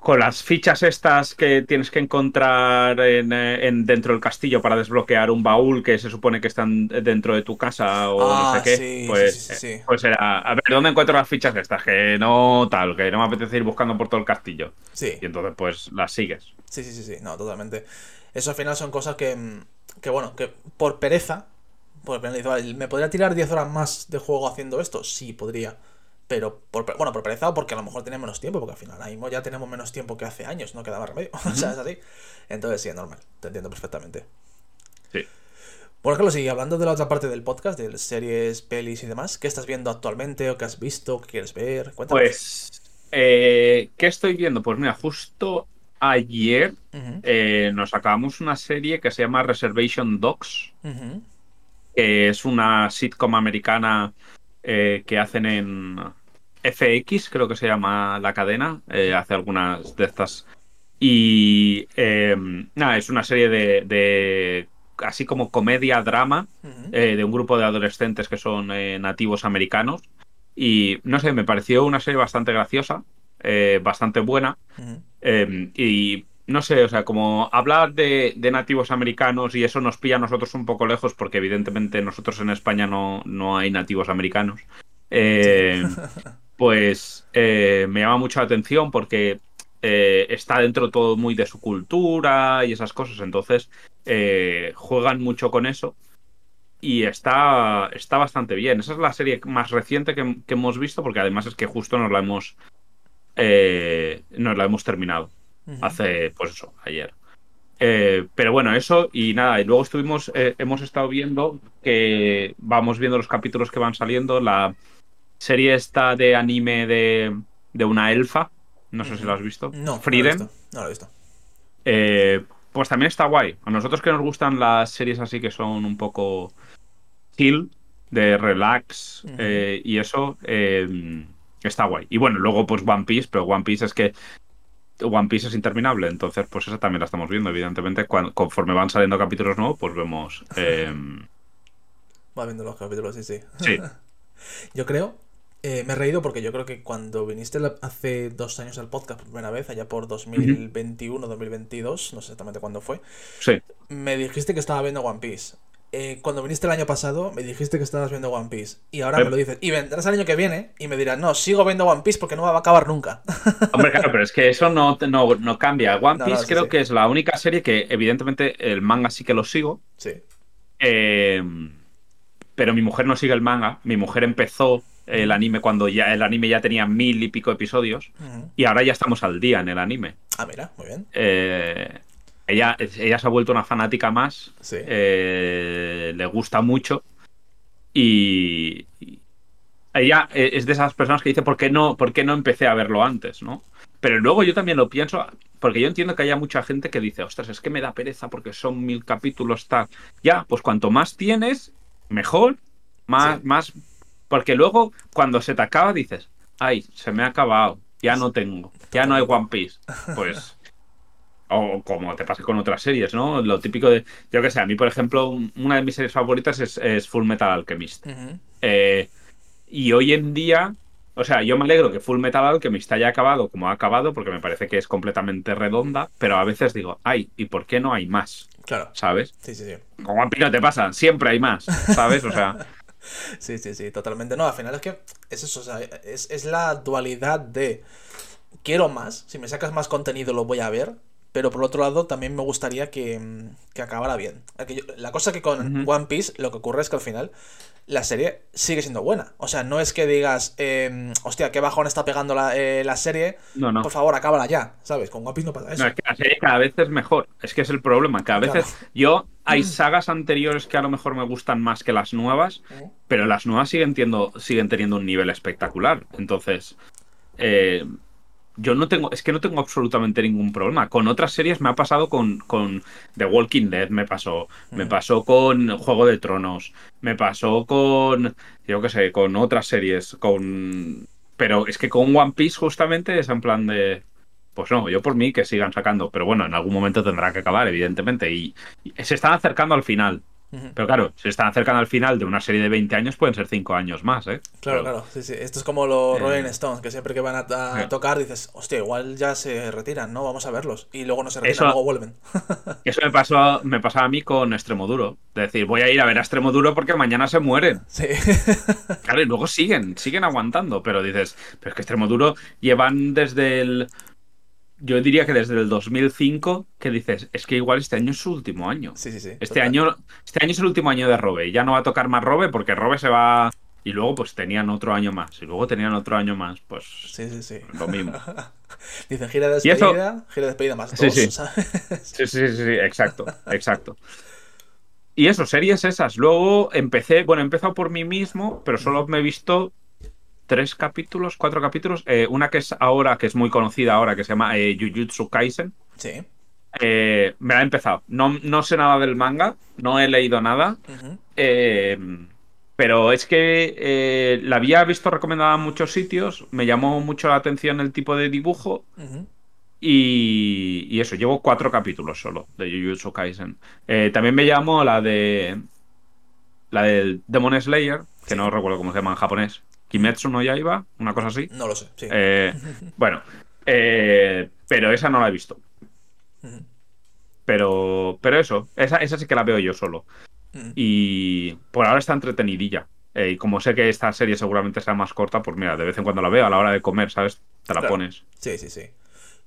con las fichas estas que tienes que encontrar en, eh, dentro del castillo para desbloquear un baúl que se supone que están dentro de tu casa o no sé ah, qué, pues, eh, pues era, a ver, ¿dónde encuentro las fichas estas? Que no tal, que no me apetece ir buscando por todo el castillo. Sí. Y entonces pues las sigues. Sí, sí, sí, sí, no, totalmente. Eso al final son cosas que, que bueno, que por pereza, por pereza, ¿me podría tirar 10 horas más de juego haciendo esto? Sí, podría pero por, bueno, por pereza porque a lo mejor tenía menos tiempo, porque al final ahora mismo ya tenemos menos tiempo que hace años, no quedaba remedio. o sea, es así. Entonces sí, es normal, te entiendo perfectamente. Sí. Por ejemplo, sí, hablando de la otra parte del podcast, de series, pelis y demás, ¿qué estás viendo actualmente o qué has visto, qué quieres ver? Cuéntame. Pues, eh, ¿qué estoy viendo? Pues mira, justo ayer eh, nos acabamos una serie que se llama Reservation Dogs, que es una sitcom americana eh, que hacen en, FX, creo que se llama la cadena, eh, hace algunas de estas. Y em, nada, es una serie de, así como comedia, drama, eh, de un grupo de adolescentes que son eh, nativos americanos. Y no sé, me pareció una serie bastante graciosa, bastante buena. Em, y no sé, o sea, como hablar de, nativos americanos y eso nos pilla a nosotros un poco lejos porque evidentemente nosotros en España no, no hay nativos americanos. Eh, pues eh, me llama mucho la atención porque eh, está dentro todo muy de su cultura y esas cosas, entonces eh, juegan mucho con eso y está, está bastante bien. Esa es la serie más reciente que, hemos visto porque además es que justo nos la hemos, nos la hemos terminado hace, pues eso, ayer. pero bueno, eso y nada, y luego estuvimos, hemos estado viendo que vamos viendo los capítulos que van saliendo, la serie esta de anime de, de una elfa. No sé si lo has visto. No, Frieden. No lo he visto. Eh, pues también está guay. A nosotros que nos gustan las series así que son un poco chill, de relax eh, y eso, eh, está guay. Y bueno, luego pues One Piece, pero One Piece es que One Piece es interminable, entonces pues esa también la estamos viendo, evidentemente. conforme van saliendo capítulos nuevos, pues vemos... Va viendo los capítulos, sí, sí. Sí. Yo creo eh, me he reído porque yo creo que cuando viniste hace dos años al podcast por primera vez, allá por 2021, 2022, no sé exactamente cuándo fue, sí. me dijiste que estaba viendo One Piece. Eh, cuando viniste el año pasado, me dijiste que estabas viendo One Piece. Y ahora me lo dices. Y vendrás el año que viene y me dirás, no, sigo viendo One Piece porque no va a acabar nunca. Hombre, claro, pero es que eso no, no, cambia. One Piece creo que es la única serie que, evidentemente, el manga sí que lo sigo. Sí. Eh, pero mi mujer no sigue el manga. Mi mujer empezó el anime cuando ya el anime ya tenía mil y pico episodios y ahora ya estamos al día en el anime. Ah, mira, muy bien. Eh, ella, ella se ha vuelto una fanática más, sí. Eh, le gusta mucho y, ella es de esas personas que dice ¿por qué no, por qué no empecé a verlo antes, no? Pero luego yo también lo pienso, porque yo entiendo que haya mucha gente que dice, ostras, es que me da pereza porque son mil capítulos, tal. Ya, pues cuanto más tienes, mejor, más, más porque luego, cuando se te acaba, dices, ay, se me ha acabado, ya no tengo, ya no hay One Piece. Pues O como te pasa con otras series, ¿no? Lo típico de. Yo que sé, a mí, por ejemplo, una de mis series favoritas es, Full Metal Alchemist. Eh, y hoy en día. O sea, yo me alegro que Full Metal Alchemist haya acabado como ha acabado, porque me parece que es completamente redonda, pero a veces digo, ay, ¿y por qué no hay más? Claro. ¿Sabes? Sí, sí, sí. Con One Piece no te pasa, siempre hay más, ¿sabes? O sea. sí, sí, sí, totalmente. No, al final es que es eso, es, es la dualidad de quiero más, si me sacas más contenido lo voy a ver, pero por otro lado también me gustaría que, mm, que acabara bien. la cosa que con One Piece lo que ocurre es que al final la serie sigue siendo buena. O sea, no es que digas, eh, hostia, qué bajón está pegando la, eh, la, serie, no, no. por favor, acábala ya, ¿sabes? Con One Piece no pasa eso. No, es que la serie cada vez es mejor, es que es el problema, cada vez Yo, hay sagas anteriores que a lo mejor me gustan más que las nuevas, pero las nuevas siguen, siguen teniendo un nivel espectacular. Entonces, eh, yo no tengo, es que no tengo absolutamente ningún problema. Con otras series me ha pasado con, con The Walking Dead, me pasó, me pasó con Juego de Tronos, me pasó con, yo qué sé, con otras series, con... Pero es que con One Piece justamente es en plan de... Pues no, yo por mí que sigan sacando, pero bueno, en algún momento tendrá que acabar, evidentemente, y se están acercando al final. Pero claro, si están acercando al final de una serie de 20 años, pueden ser 5 años más, ¿eh? Claro, claro. Sí, sí. Esto es como los eh, Rolling Stones, que siempre que van a, tocar dices, hostia, igual ya se retiran, ¿no? Vamos a verlos. Y luego no se retiran, luego vuelven. eso me pasó, me pasaba a mí con Extremoduro. Es decir, voy a ir a ver a Extremoduro porque mañana se mueren. Sí. Claro, y luego siguen, siguen aguantando. Pero dices, pero es que Extremoduro llevan desde el yo diría que desde el 2005 que dices, es que igual este año es su último año. Sí, sí, sí. Este año, este año es el último año de Robe. Ya no va a tocar más Robe porque Robe se va. Y luego, pues tenían otro año más. Y luego tenían otro año más. Pues. Sí, sí, sí. Lo mismo. Dicen gira de despedida, gira de despedida más. Sí, sí. sí, sí, sí, exacto, exacto. Y eso, series esas. Luego empecé, bueno, he empezado por mí mismo, pero solo me he visto tres capítulos, cuatro capítulos. Eh, una que es ahora, que es muy conocida ahora, que se llama eh, Jujutsu Kaisen. Sí. Eh, me la he empezado. No, no, sé nada del manga, no he leído nada. pero es que la había visto recomendada en muchos sitios. Me llamó mucho la atención el tipo de dibujo. y, y, eso, llevo cuatro capítulos solo de Jujutsu Kaisen. también me llamó la de. La del Demon Slayer, que no recuerdo cómo se llama en japonés. Kimetsu no ya iba, una cosa así. No lo sé, sí. Eh, bueno, eh, pero esa no la he visto. Pero, pero eso, esa, esa sí que la veo yo solo. Y por ahora está entretenidilla. Eh, y como sé que esta serie seguramente sea más corta, pues mira, de vez en cuando la veo a la hora de comer, ¿sabes? Te la pones. Sí, sí, sí.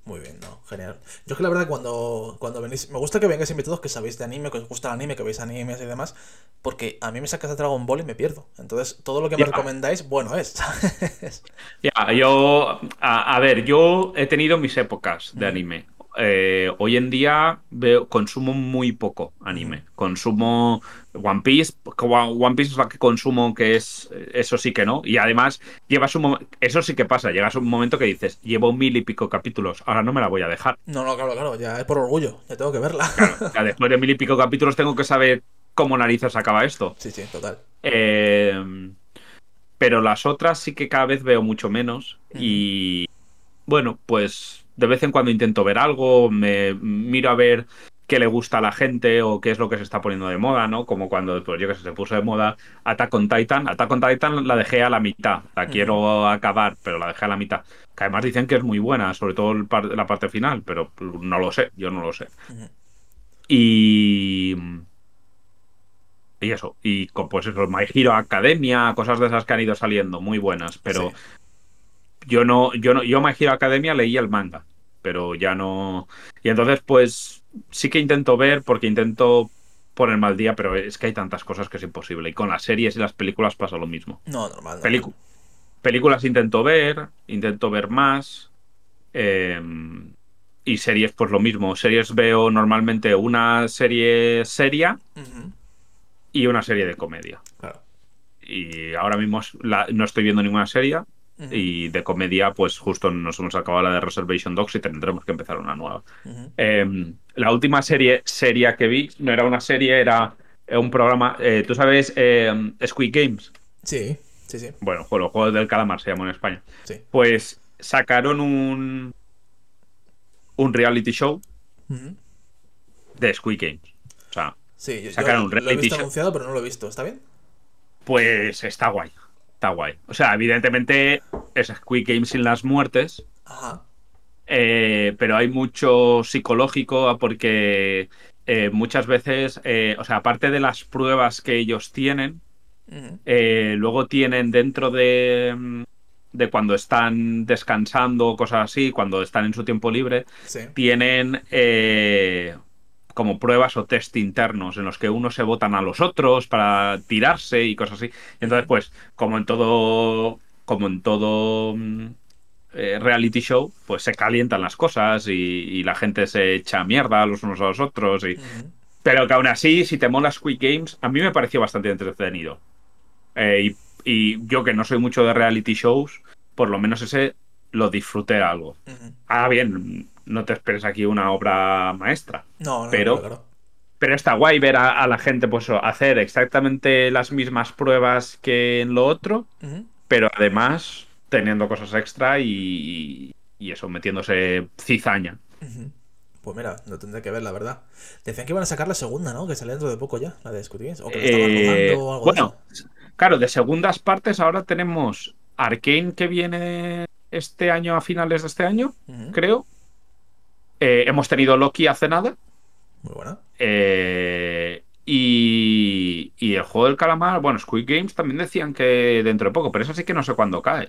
Muy bien, no, genial. Yo es que la verdad cuando, cuando venís, me gusta que vengáis invitados que sabéis de anime, que os gusta el anime, que veis animes y demás, porque a mí me sacas de Dragon Ball y me pierdo. Entonces, todo lo que me recomendáis, bueno es. ya, yo, a, ver, yo he tenido mis épocas de anime. Eh, hoy en día veo, consumo muy poco anime. Consumo One Piece, One Piece es la que consumo, que es eso sí que no. Y además, llevas un eso sí que pasa, llegas a un momento que dices, llevo mil y pico capítulos, ahora no me la voy a dejar. No, no, claro, claro, ya es por orgullo, ya tengo que verla. ya después de mil y pico capítulos tengo que saber cómo narices acaba esto. Sí, sí, total. Eh, pero las otras sí que cada vez veo mucho menos. Y bueno, pues de vez en cuando intento ver algo, me miro a ver qué le gusta a la gente o qué es lo que se está poniendo de moda, ¿no? Como cuando, pues yo que sé, se puso de moda Attack on Titan. Attack on Titan la dejé a la mitad. La quiero acabar, pero la dejé a la mitad. Que además dicen que es muy buena, sobre todo la parte final, pero no lo sé, yo no lo sé. Y... Y eso, y pues eso, My Hero Academia, cosas de esas que han ido saliendo, muy buenas, pero yo no, yo no, yo My Hero Academia leí el manga, pero ya no. Y entonces, pues sí que intento ver porque intento poner mal día, pero es que hay tantas cosas que es imposible. Y con las series y las películas pasa lo mismo. No, normal. Películas intento ver, intento ver más. Em, y series, pues lo mismo. Series veo normalmente una serie seria y una serie de comedia. Claro. Y ahora mismo no estoy viendo ninguna serie. Y de comedia, pues justo nos hemos acabado la de Reservation Dogs y tendremos que empezar una nueva. Em, la última serie seria que vi no era una serie, era un programa. Eh, ¿Tú sabes em, Squid Games? Sí, sí, sí. Bueno, los Juegos del Calamar se llamó en España. Sí. Pues sacaron un, un reality show de Squid Games. O sea, Sí, yo, yo Sacaron un lo he reality visto show. anunciado, pero no lo he visto. ¿Está bien? pues está guay. Está guay. O sea, evidentemente es Squid Games sin las muertes. Ajá. Eh, pero hay mucho psicológico porque eh, muchas veces, eh, o sea, aparte de las pruebas que ellos tienen, luego tienen dentro de, de cuando están descansando o cosas así, cuando están en su tiempo libre, Sí. tienen como pruebas o test internos en los que unos se votan a los otros para tirarse y cosas así. Entonces, pues, como en todo, como en todo mm, eh, reality show, pues se calientan las cosas y, y la gente se echa mierda los unos a los otros. Y... Pero que aún así, si te mola Squid Games, a mí me pareció bastante entretenido. Eh, y, y yo que no soy mucho de reality shows, por lo menos ese lo disfruté algo. Ujú. Ah, bien, no te esperes aquí una obra maestra. No, no, Pero- claro. Pero está guay ver a, a la gente pues hacer exactamente las mismas pruebas que en lo otro, pero además teniendo cosas extra y, y eso, metiéndose cizaña. Pues mira, lo tendré que ver, la verdad. Decían que iban a sacar la segunda, ¿no? Que sale dentro de poco ya, la de Squid. O que la estaban Eh, o algo bueno, de eso. claro, de segundas partes ahora tenemos Arkane que viene este año a finales de este año, creo. Eh, hemos tenido Loki hace nada. Muy buena. Eh, y, y el juego del calamar, bueno, Squid Games también decían que dentro de poco, pero eso sí que no sé cuándo cae.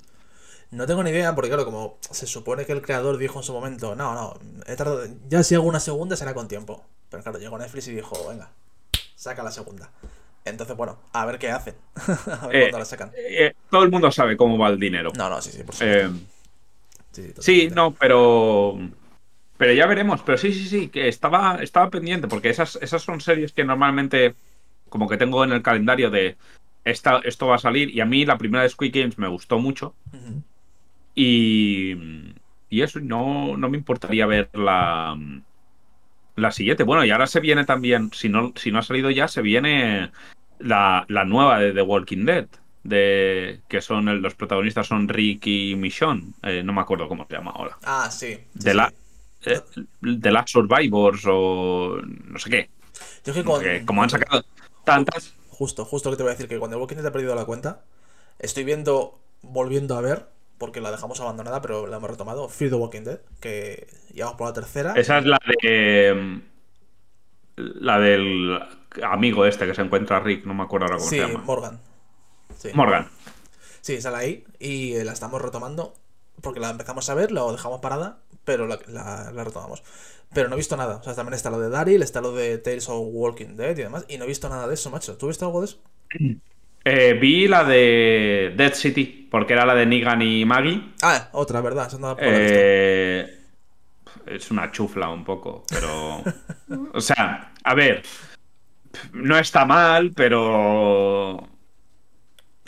No tengo ni idea, porque claro, como se supone que el creador dijo en su momento, no, no, he tardado, ya si hago una segunda será con tiempo. Pero claro, llegó Netflix y dijo, venga, saca la segunda. Entonces, bueno, a ver qué hacen. a ver Eh, cuándo la sacan. Eh, todo el mundo sabe cómo va el dinero. No, no, sí, sí, por supuesto. Eh, sí, sí, no, pero. Pero ya veremos. Pero sí, sí, sí, que estaba, estaba pendiente, porque esas, esas son series que normalmente, como que tengo en el calendario de esta, esto va a salir. Y a mí la primera de Squid Games me gustó mucho. Y, y eso, no, no me importaría ver la, la siguiente. Bueno, y ahora se viene también, si no, si no ha salido ya, se viene la, la nueva de The Walking Dead. De, que son el- los protagonistas son Rick y Michonne. Eh, no me acuerdo cómo se llama ahora. Ah, sí. sí, De sí. la, eh, The Last Survivors o no sé qué. Yo que con... Como han sacado tantas. Justo, justo que te voy a decir, que cuando el Walking Dead ha perdido la cuenta, estoy viendo, volviendo a ver, porque la dejamos abandonada, pero la hemos retomado, Fear the Walking Dead, que ya vamos por la tercera. Esa es la de. La del amigo este que se encuentra Rick, no me acuerdo ahora cómo Sí, se llama. Morgan. Sí. Morgan. Sí, sale ahí y eh, la estamos retomando porque la empezamos a ver, la dejamos parada, pero la, la- la retomamos. Pero no he visto nada. O sea, también está lo de Daryl, está lo de Tales of Walking Dead y demás, y no he visto nada de eso, macho. ¿Tú viste algo de eso? Eh, vi la de Dead City, porque era la de Negan y Maggie. Ah, otra, ¿verdad? Esa no. Eh, es una chufla un poco, pero. o sea, a ver. No está mal, pero.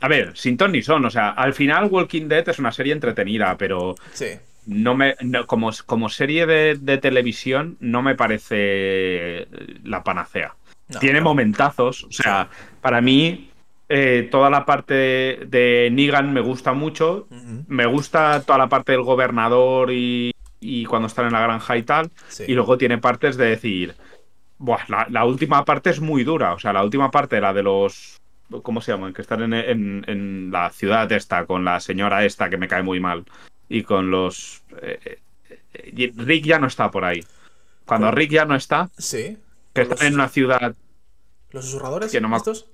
A ver, sin ton ni son. O sea, al final Walking Dead es una serie entretenida, pero Sí. no me. no- como, como serie de, de televisión, no me parece la panacea. No, Tiene momentazos. O sea, para mí, eh, toda la parte de, Negan me gusta mucho. Me gusta toda la parte del gobernador y, y cuando están en la granja y tal. Sí. Y luego tiene partes de decir. Buah, la, la última parte es muy dura. O sea, la última parte, la de los. ¿Cómo se llaman? Que están en, en- en la ciudad esta, con la señora esta que me cae muy mal. Y con los. eh, eh, y Rick ya no está por ahí. Cuando. Rick ya no está, Sí. que están en una ciudad. ¿Los susurradores? que no me- estos?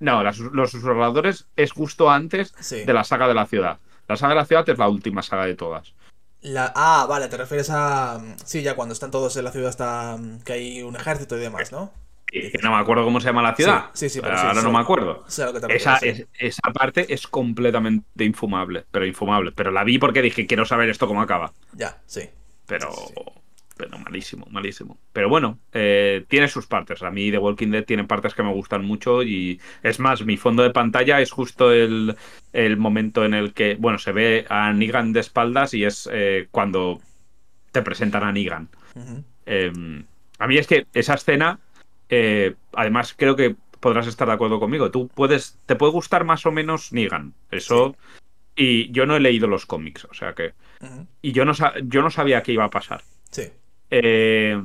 No, las- los susurradores es justo antes Sí. de la saga de la ciudad. La saga de la ciudad es la última saga de todas. La... Ah, vale, te refieres a. Sí, ya cuando están todos en la ciudad, está que hay un ejército y demás, ¿no? Que no me acuerdo cómo se llama la ciudad. Sí, sí, sí, pero sí, Ahora no me acuerdo. Esa, es- esa parte es completamente infumable, pero infumable. Pero la vi porque dije, quiero saber esto cómo acaba. Ya, sí. Pero, pero malísimo, malísimo. Pero bueno, eh, tiene sus partes. A mí The Walking Dead tiene partes que me gustan mucho y es más, mi fondo de pantalla es justo el, el momento en el que, bueno, se ve a Negan de espaldas y es eh, cuando te presentan a Negan. Eh, a mí es que esa escena, eh, además creo que podrás estar de acuerdo conmigo. Tú puedes, te puede gustar más o menos Negan. Eso. Y yo no he leído los cómics, o sea que. Y yo no, yo no sabía qué iba a pasar. Sí. Eh,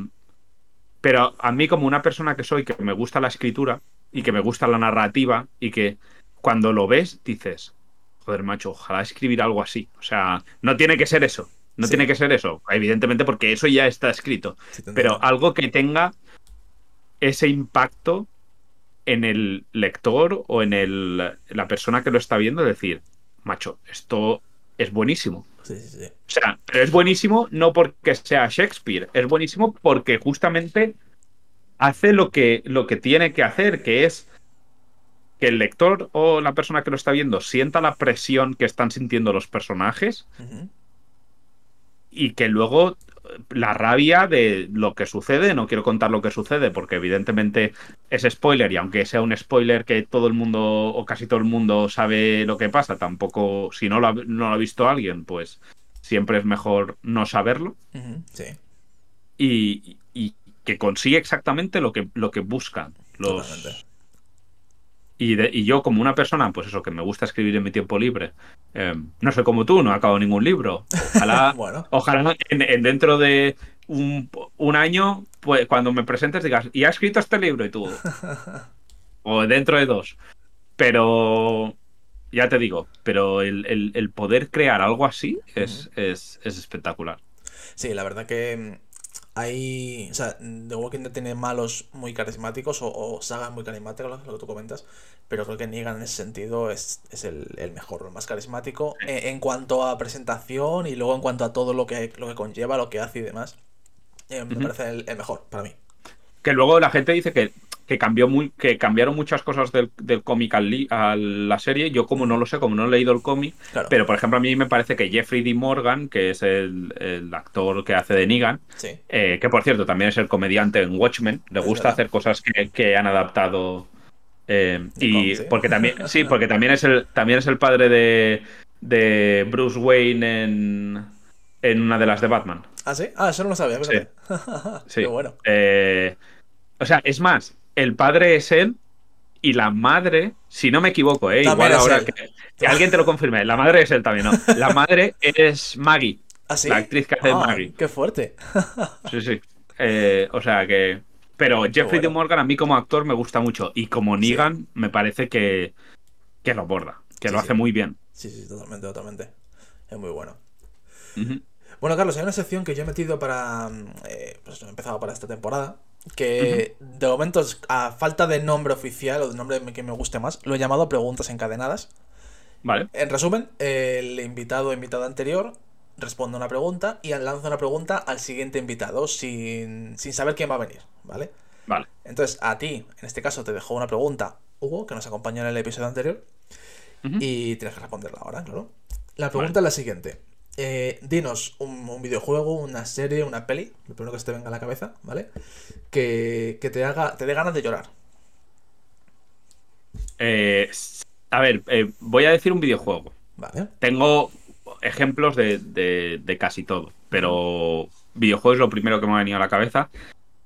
pero a mí, como una persona que soy, que me gusta la escritura y que me gusta la narrativa y que cuando lo ves dices, joder, macho, ojalá escribir algo así. O sea, no tiene que ser eso. No Sí. tiene que ser eso, evidentemente, porque eso ya está escrito. Sí, Pero algo que tenga ese impacto en el lector o en el, la persona que lo está viendo, decir, macho, esto es buenísimo. Sí, sí, sí. O sea, pero es buenísimo no porque sea Shakespeare, es buenísimo porque justamente hace lo que, lo que tiene que hacer, que es que el lector o la persona que lo está viendo sienta la presión que están sintiendo los personajes y que luego la rabia de lo que sucede, no quiero contar lo que sucede porque evidentemente es spoiler y aunque sea un spoiler que todo el mundo o casi todo el mundo sabe lo que pasa, tampoco si no lo ha, no lo ha visto alguien, pues siempre es mejor no saberlo. Sí, y, y que consigue exactamente lo que, lo que buscan los... totalmente. Y, de- y yo como una persona, pues eso, que me gusta escribir en mi tiempo libre, eh, no soy como tú, no acabo ningún libro. Ojalá, Bueno. ojalá en, en dentro de un, un año, pues cuando me presentes digas, y ha escrito este libro y tú. o dentro de dos. Pero ya te digo, pero el, el- el poder crear algo así es, es, es espectacular. Sí, la verdad que hay. O sea, The Walking Dead tiene malos muy carismáticos o, o sagas muy carismáticas, lo que tú comentas. Pero creo que Negan en ese sentido es, es el, el mejor, el más carismático. En, en cuanto a presentación y luego en cuanto a todo lo que, lo que conlleva, lo que hace y demás. eh, me parece el, el mejor para mí. Que luego la gente dice que, que cambió muy, que cambiaron muchas cosas del, del cómic a la serie. Yo como no lo sé, como no he leído el cómic, Claro. pero por ejemplo a mí me parece que Jeffrey D. Morgan, que es el, el actor que hace de Negan, Sí. eh, que por cierto también es el comediante en Watchmen, le Es gusta verdad. hacer cosas que, que han adaptado. eh, y porque también, sí, porque también es el, también es el padre de, de Bruce Wayne en, en una de las de Batman. ¿Ah, sí? Ah, eso no lo sabía, Sí. Sí. Qué bueno. Eh, o sea, es más, el padre es él y la madre, si no me equivoco, eh, igual ahora que, que alguien te lo confirme, la madre es él también, ¿no? La madre es Maggie, ¿Ah, sí? la actriz que hace Ah, Maggie. Qué fuerte. Sí, sí. Eh, o sea que. Pero Jeffrey bueno. D. Morgan a mí como actor me gusta mucho. Y como Sí. Negan me parece que, que lo borda. Que Sí, lo hace muy bien. Sí, sí, totalmente, totalmente. Es muy bueno. Bueno, Carlos, hay una sección que yo he metido para. mm, eh, pues he empezado para esta temporada. Que de momento, a falta de nombre oficial o de nombre que me guste más, lo he llamado preguntas encadenadas. Vale. En resumen, el invitado o invitada anterior responde una pregunta y lanza una pregunta al siguiente invitado sin, sin saber quién va a venir, ¿vale? Vale. Entonces, a ti, en este caso, te dejó una pregunta, Hugo, que nos acompañó en el episodio anterior, y tienes que responderla ahora, claro. La pregunta es la siguiente. Eh, dinos un, un videojuego, una serie, una peli, lo primero que se te venga a la cabeza, ¿vale? Que, que te haga, te dé ganas de llorar. Eh, a ver, eh, voy a decir un videojuego. ¿Vale? Tengo ejemplos de, de- de casi todo. Pero videojuego es lo primero que me ha venido a la cabeza.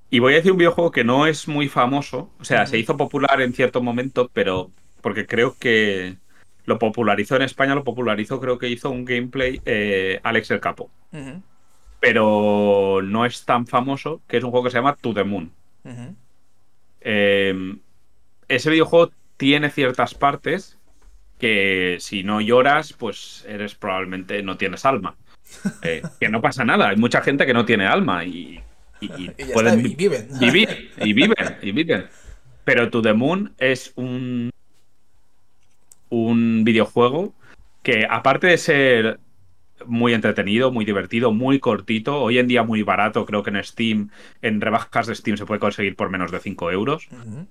Y voy a decir un videojuego que no es muy famoso. O sea, se hizo popular en cierto momento, pero porque creo que lo popularizó en España, lo popularizó, creo que hizo un gameplay eh, Alex el Capo. Pero no es tan famoso, que es un juego que se llama To the Moon. Eh, ese videojuego tiene ciertas partes que si no lloras, pues eres probablemente no tienes alma. Eh, que no pasa nada, hay mucha gente que no tiene alma y, y- y Y ya pueden está, y viven. vivir y viven y viven. Pero To the Moon es un un videojuego que aparte de ser muy entretenido, muy divertido, muy cortito, hoy en día muy barato, creo que en Steam, en rebajas de Steam se puede conseguir por menos de 5 euros.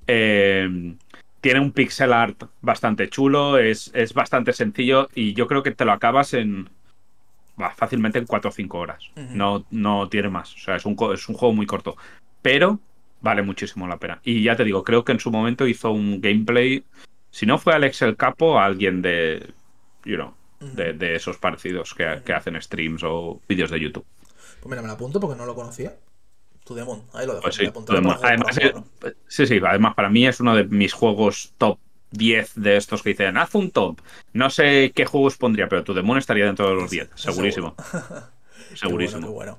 Eh, tiene un pixel art bastante chulo, es, es bastante sencillo y yo creo que te lo acabas en bah, fácilmente en 4 o 5 horas. No, no tiene más. O sea, es un, es un juego muy corto. Pero vale muchísimo la pena. Y ya te digo, creo que en su momento hizo un gameplay. Si no fue Alex el Capo, alguien de. You know, de, de esos parecidos que, que hacen streams o vídeos de YouTube. Pues mira, me la apunto porque no lo conocía. Tu Demon, ahí lo dejo. Pues sí, jugar- Además, eh, sí, sí, además para mí es uno de mis juegos top 10 de estos que dicen, haz un top. No sé qué juegos pondría, pero tu Demon estaría dentro de los 10, Seguro. segurísimo. Qué bueno, Segurísimo. qué bueno.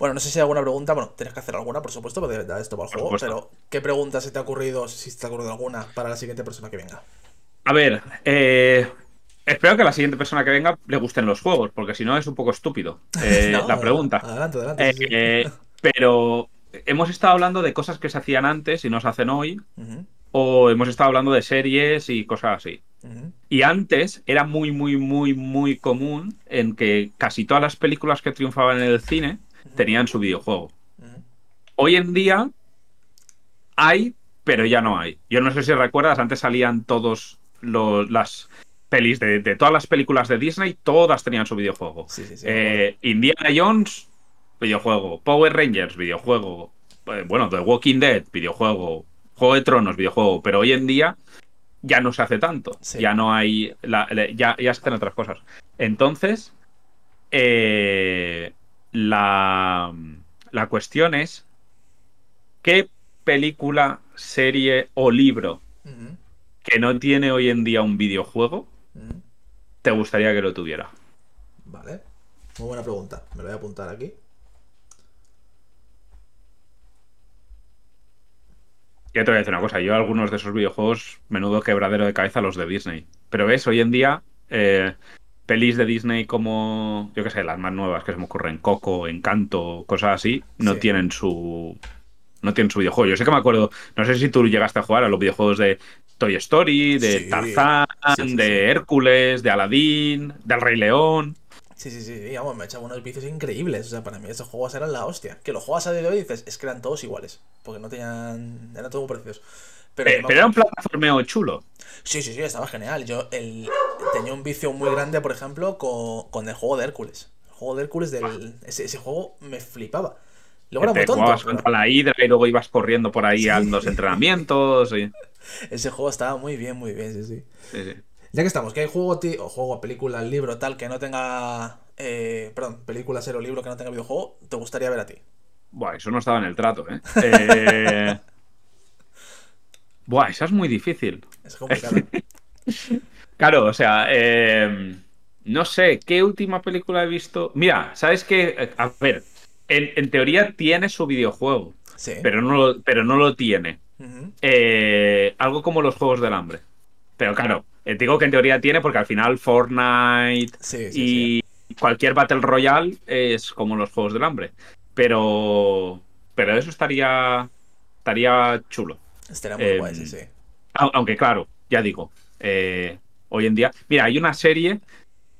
Bueno, no sé si hay alguna pregunta. Bueno, tienes que hacer alguna, por supuesto, porque da esto para el juego. Pero, ¿qué pregunta se te ha ocurrido, si se te ha ocurrido alguna, para la siguiente persona que venga? A ver, eh, espero que a la siguiente persona que venga le gusten los juegos, porque si no es un poco estúpido eh, No, la pregunta. Adelante, adelante. sí. Eh, pero hemos estado hablando de cosas que se hacían antes y no se hacen hoy, o hemos estado hablando de series y cosas así. Y antes era muy, muy, muy, muy común en que casi todas las películas que triunfaban en el cine tenían su videojuego. Hoy en día hay, pero ya no hay. Yo no sé si recuerdas, antes salían todos los, las pelis de, de todas las películas de Disney, todas tenían su videojuego. Sí, sí, sí. Eh, Indiana Jones, videojuego. Power Rangers, videojuego. Eh, Bueno, The Walking Dead, videojuego. Juego de Tronos, videojuego. Pero hoy en día ya no se hace tanto. Ya no hay. la- la- ya, ya se hacen otras cosas. Entonces, eh, la, la cuestión es: ¿qué película, serie o libro que no tiene hoy en día un videojuego te gustaría que lo tuviera? Vale. Muy buena pregunta. Me lo voy a apuntar aquí. Yo te voy a decir una cosa, yo algunos de esos videojuegos, menudo quebradero de cabeza los de Disney. Pero ves, hoy en día, eh, pelis de Disney como, yo qué sé, las más nuevas que se me ocurren, Coco, Encanto, cosas así, no Sí. tienen su... No tienen su videojuego. Yo sé que me acuerdo, no sé si tú llegaste a jugar a los videojuegos de Toy Story, de Sí. Tarzán, Sí, de. Hércules, de Aladdin, del Rey León. Sí, sí, sí, vamos, me he echado unos vicios increíbles. O sea, para mí esos juegos eran la hostia. Que los juegas a día de hoy y dices, es que eran todos iguales. Porque no tenían. Eran todos muy parecidos. Pero, pero era un plataformeo chulo. Sí, sí, sí, estaba genial. Yo el... tenía un vicio muy grande, por ejemplo, con, con el juego de Hércules. El juego de Hércules del. Ese, ese juego me flipaba. Luego era muy tonto. jugabas pero contra la hidra y luego ibas corriendo por ahí a los entrenamientos. y- Ese juego estaba muy bien, muy bien, sí, sí. sí, sí. Ya que estamos, que hay juego, o juego, película, libro, tal, que no tenga. Eh, perdón, película, serie o libro que no tenga videojuego, ¿te gustaría ver a ti? Buah, eso no estaba en el trato, ¿eh? Eh, Buah, esa es muy difícil. Es complicado. Claro, o sea, eh, no sé, ¿qué última película he visto? Mira, ¿sabes qué? A ver, en, en teoría tiene su videojuego, Sí. pero no lo, pero no lo tiene. Eh, algo como los Juegos del Hambre. Pero claro, eh, digo que en teoría tiene porque al final Fortnite Sí, sí, y cualquier Battle Royale es como los Juegos del Hambre. Pero, pero eso estaría, estaría chulo. Sí. Estaría muy em, guay, sí, sí. Au- Aunque claro, ya digo, eh, hoy en día... Mira, hay una serie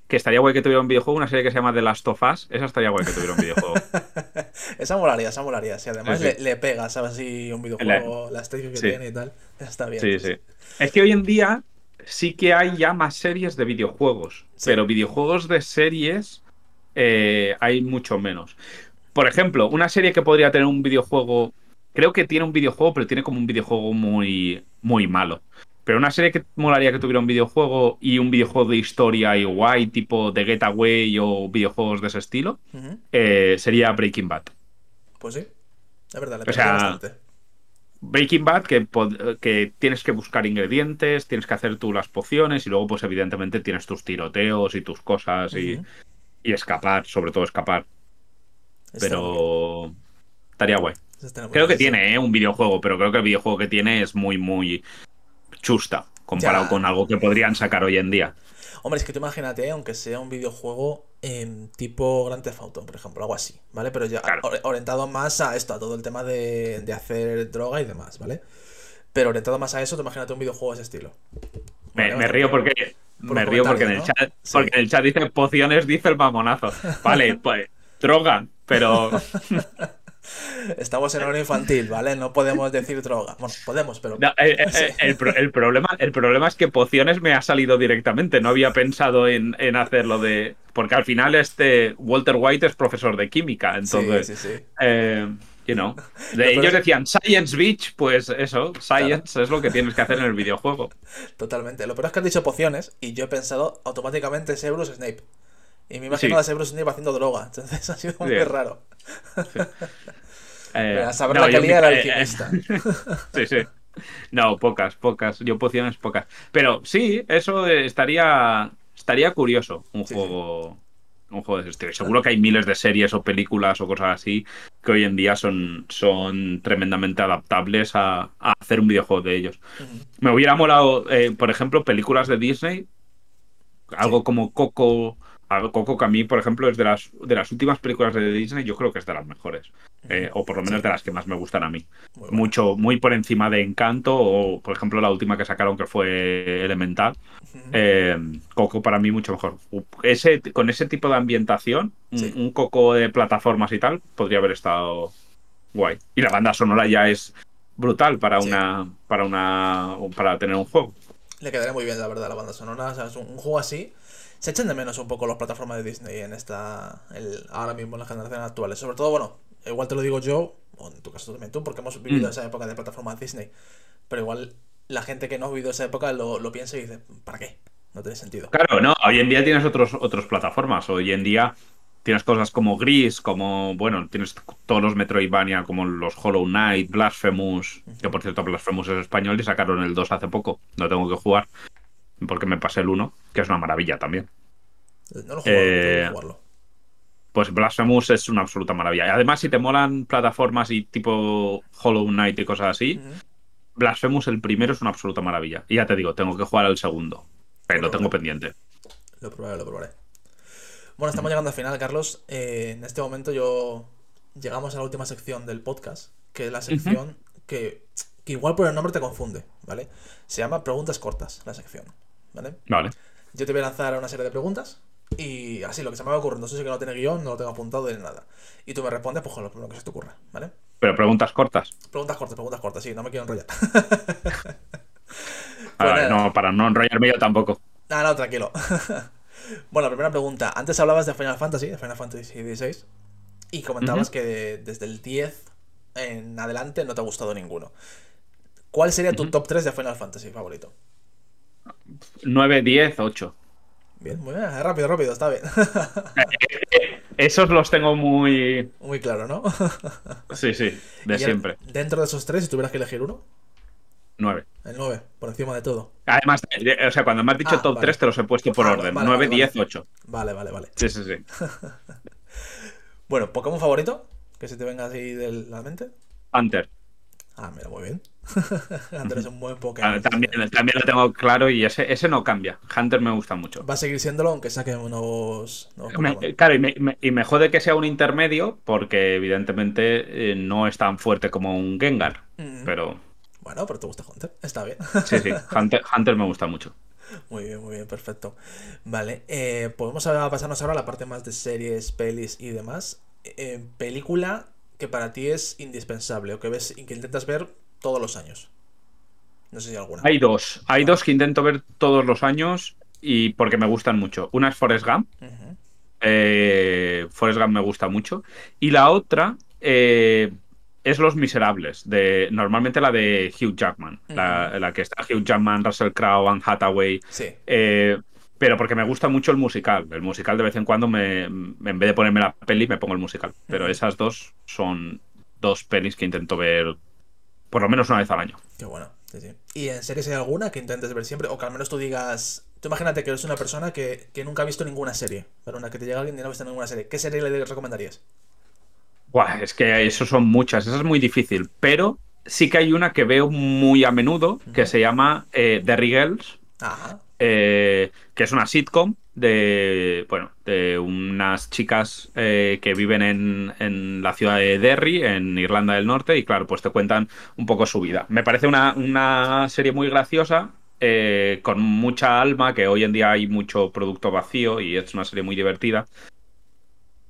que estaría guay que tuviera un videojuego, una serie que se llama The Last of Us. Esa estaría guay que tuviera un videojuego. Esa molaría, esa molaría. Si además Sí, sí. Le, le pega, ¿sabes? Así un videojuego, la estética que Sí. tiene y tal. Está bien. Sí, sí. Es que hoy en día sí que hay ya más series de videojuegos, Sí. pero videojuegos de series eh, hay mucho menos. Por ejemplo, una serie que podría tener un videojuego, creo que tiene un videojuego, pero tiene como un videojuego muy, muy malo. Pero una serie que molaría que tuviera un videojuego y un videojuego de historia y guay, tipo The Getaway o videojuegos de ese estilo, eh, sería Breaking Bad. Pues sí. Es verdad, le O sea, bastante. Breaking Bad, que, que tienes que buscar ingredientes, tienes que hacer tú las pociones y luego, pues evidentemente, tienes tus tiroteos y tus cosas y, y escapar, sobre todo escapar. Está bien. Estaría guay. Creo que tiene ¿eh? un videojuego, pero creo que el videojuego que tiene es muy, muy chusta comparado Ya. con algo que podrían sacar hoy en día. Hombre, es que tú imagínate, ¿eh? aunque sea un videojuego tipo Grand Theft Auto, por ejemplo, algo así, ¿vale? Pero ya Claro. orientado más a esto, a todo el tema de, de hacer droga y demás, ¿vale? Pero orientado más a eso, tú imagínate un videojuego de ese estilo. Me, Vale, me vale, río porque por me río porque en el chat. Sí. porque en el chat dice pociones, dice el mamonazo. Vale, pues droga, pero Estamos en hora infantil, ¿vale? No podemos decir droga. Bueno, podemos, pero... No, eh, eh, el, pro- el problema, el problema es que pociones me ha salido directamente. No había pensado en, en hacerlo de. Porque al final, este Walter White es profesor de química. Entonces, sí, sí, sí. eh, you know. De- ellos es- decían Science Beach, pues eso, Science es lo que tienes que hacer en el videojuego. Totalmente. Lo peor es que han dicho pociones y yo he pensado automáticamente Severus Snape. Y me imagino Sí. a Severus Snape haciendo droga. Entonces ha sido muy Sí. raro. Eh, a saber no, la calidad del eh, eh, alquimista. Sí, sí. No, pocas, pocas. Yo pociones pocas. Pero sí, eso eh, estaría estaría curioso, un juego un juego de ese estilo. Seguro que hay miles de series o películas o cosas así que hoy en día son, son tremendamente adaptables a, a hacer un videojuego de ellos. Me hubiera molado, eh, por ejemplo, películas de Disney, algo como Coco. Coco que a mí, por ejemplo, es de las, de las últimas películas de Disney, yo creo que es de las mejores. Eh, o por lo menos Sí. de las que más me gustan a mí. Muy bueno. Mucho, muy por encima de Encanto, o por ejemplo la última que sacaron que fue Elemental. Eh, Coco para mí mucho mejor. Ese, con ese tipo de ambientación, un- Coco de plataformas y tal, podría haber estado guay. Y la banda sonora ya es brutal para Sí. una para una para tener un juego. Le quedaría muy bien, la verdad, la banda sonora. O sea, es un, un juego así. Se echan de menos un poco las plataformas de Disney en esta. el- ahora mismo en las generaciones actuales. Sobre todo, bueno, igual te lo digo yo, o en tu caso también tú, porque hemos vivido Mm. esa época de plataformas Disney. Pero igual la gente que no ha vivido esa época lo, lo piensa y dice, ¿para qué? No tiene sentido. Claro, no, hoy en día tienes otros otras plataformas. Hoy en día tienes cosas como Gris, como, bueno, tienes todos los Metroidvania, como los Hollow Knight, Blasphemous, que por cierto Blasphemous es español y sacaron el 2 hace poco. No tengo que jugar, porque me pasé el 1, que es una maravilla también. No lo jugado, Eh, que jugarlo. Pues Blasphemous es una absoluta maravilla. Y además, si te molan plataformas y tipo Hollow Knight y cosas así. Blasphemous el primero es una absoluta maravilla. Y ya te digo, tengo que jugar al segundo. Pero lo tengo pendiente. Lo probaré, lo probaré. Bueno, estamos llegando al final, Carlos. Eh, en este momento yo llegamos a la última sección del podcast, que es la sección que, que igual por el nombre te confunde, ¿vale? Se llama Preguntas Cortas, la sección, ¿vale? Vale. Yo te voy a lanzar una serie de preguntas y así lo que se me va ocurriendo, eso sí que no tiene guion, no lo tengo apuntado de nada. Y tú me respondes pues con lo primero que se te ocurra, ¿vale? Pero preguntas cortas. Preguntas cortas, preguntas cortas, sí, no me quiero enrollar. A Pues no, para no enrollarme yo tampoco. Ah, no, tranquilo. bueno, la primera pregunta. Antes hablabas de Final Fantasy, de Final Fantasy XVI, y comentabas que de- desde el 10 en adelante no te ha gustado ninguno. ¿Cuál sería tu top 3 de Final Fantasy favorito? 9, 10, 8. Bien, muy bien, rápido, rápido, está bien. Esos los tengo muy. muy claro, ¿no? Sí, sí, de siempre. Dentro de esos tres, si tuvieras que elegir uno, 9. el 9, por encima de todo. Además, eh, o sea, cuando me has dicho Ah, top vale. 3 te los he puesto por Ah, orden. vale, 9, vale, 10, vale. 8. Vale, vale, vale. Sí, sí, sí. Bueno, ¿Pokémon favorito? Que se te venga así de la mente. Hunter. Ah, mira, muy bien. Hunter es un buen Ah, Pokémon. También, también lo tengo claro y ese, ese no cambia. Hunter me gusta mucho. Va a seguir siéndolo aunque saquen nuevos, nuevos Me- claro, y me, me- y me jode que sea un intermedio porque evidentemente eh, no es tan fuerte como un Gengar. Mm. Pero Bueno, pero te gusta Hunter. Está bien. sí, sí, Hunter, Hunter me gusta mucho. Muy bien, muy bien, perfecto. Vale, eh, podemos pasarnos ahora a la parte más de series, pelis y demás. Eh, película que para ti es indispensable o que ves que intentas ver todos los años. No sé si hay alguna. Hay dos. Hay dos que intento ver todos los años y porque me gustan mucho. Una es Forrest Gump. Eh, Forrest Gump me gusta mucho. Y la otra eh, es Los Miserables. De, normalmente la de Hugh Jackman. la, la que está Hugh Jackman, Russell Crowe, Anne Hathaway. Sí, Eh, pero porque me gusta mucho el musical. El musical de vez en cuando, me, en vez de ponerme la peli, me pongo el musical. Pero esas dos son dos pelis que intento ver por lo menos una vez al año. qué bueno. Sí, sí. ¿Y en series hay alguna que intentes ver siempre? O que al menos tú digas. Tú imagínate que eres una persona que, que nunca ha visto ninguna serie. Pero una que te llega alguien y no ha visto ninguna serie. ¿Qué serie le recomendarías? Buah, es que eso son muchas, eso es muy difícil. Pero sí que hay una que veo muy a menudo que se llama eh, Derry Girls, Ajá. eh, que es una sitcom de, bueno, de unas chicas eh, que viven en, en la ciudad de Derry, en Irlanda del Norte, y claro, pues te cuentan un poco su vida. Me parece una, una serie muy graciosa, eh, con mucha alma, que hoy en día hay mucho producto vacío y es una serie muy divertida.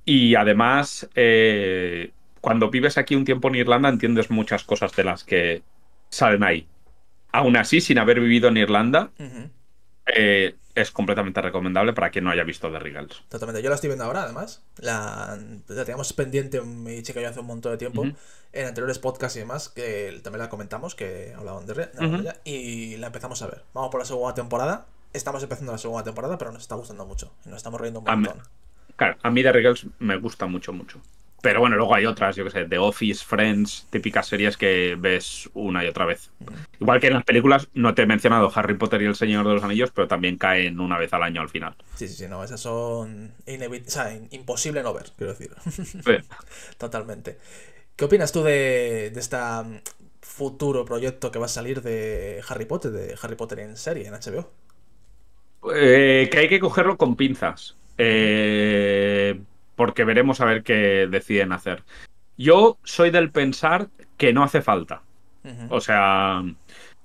Y además, eh, cuando vives aquí un tiempo en Irlanda, entiendes muchas cosas de las que salen ahí. Aún así, sin haber vivido en Irlanda, eh, es completamente recomendable para quien no haya visto The Regals. Totalmente. Yo la estoy viendo ahora, además. La, la teníamos pendiente mi chica y yo hace un montón de tiempo. En anteriores podcasts y demás, que también la comentamos, que hablaban de, de ella, y la empezamos a ver. Vamos por la segunda temporada. Estamos empezando la segunda temporada, pero nos está gustando mucho. Nos estamos riendo un A mí- montón. Claro, a mí The Regals me gusta mucho, mucho. Pero bueno, luego hay otras, yo que sé, The Office, Friends, típicas series que ves una y otra vez. Igual que en las películas, no te he mencionado Harry Potter y el Señor de los Anillos, pero también caen una vez al año al final. Sí, sí, sí, no, esas son o sea, imposible no ver, quiero decir. Totalmente. ¿Qué opinas tú de, de este futuro proyecto que va a salir de Harry Potter, de Harry Potter en serie, en HBO? Eh, que hay que cogerlo con pinzas. Eh, porque veremos a ver qué deciden hacer. Yo soy del pensar que no hace falta. O sea,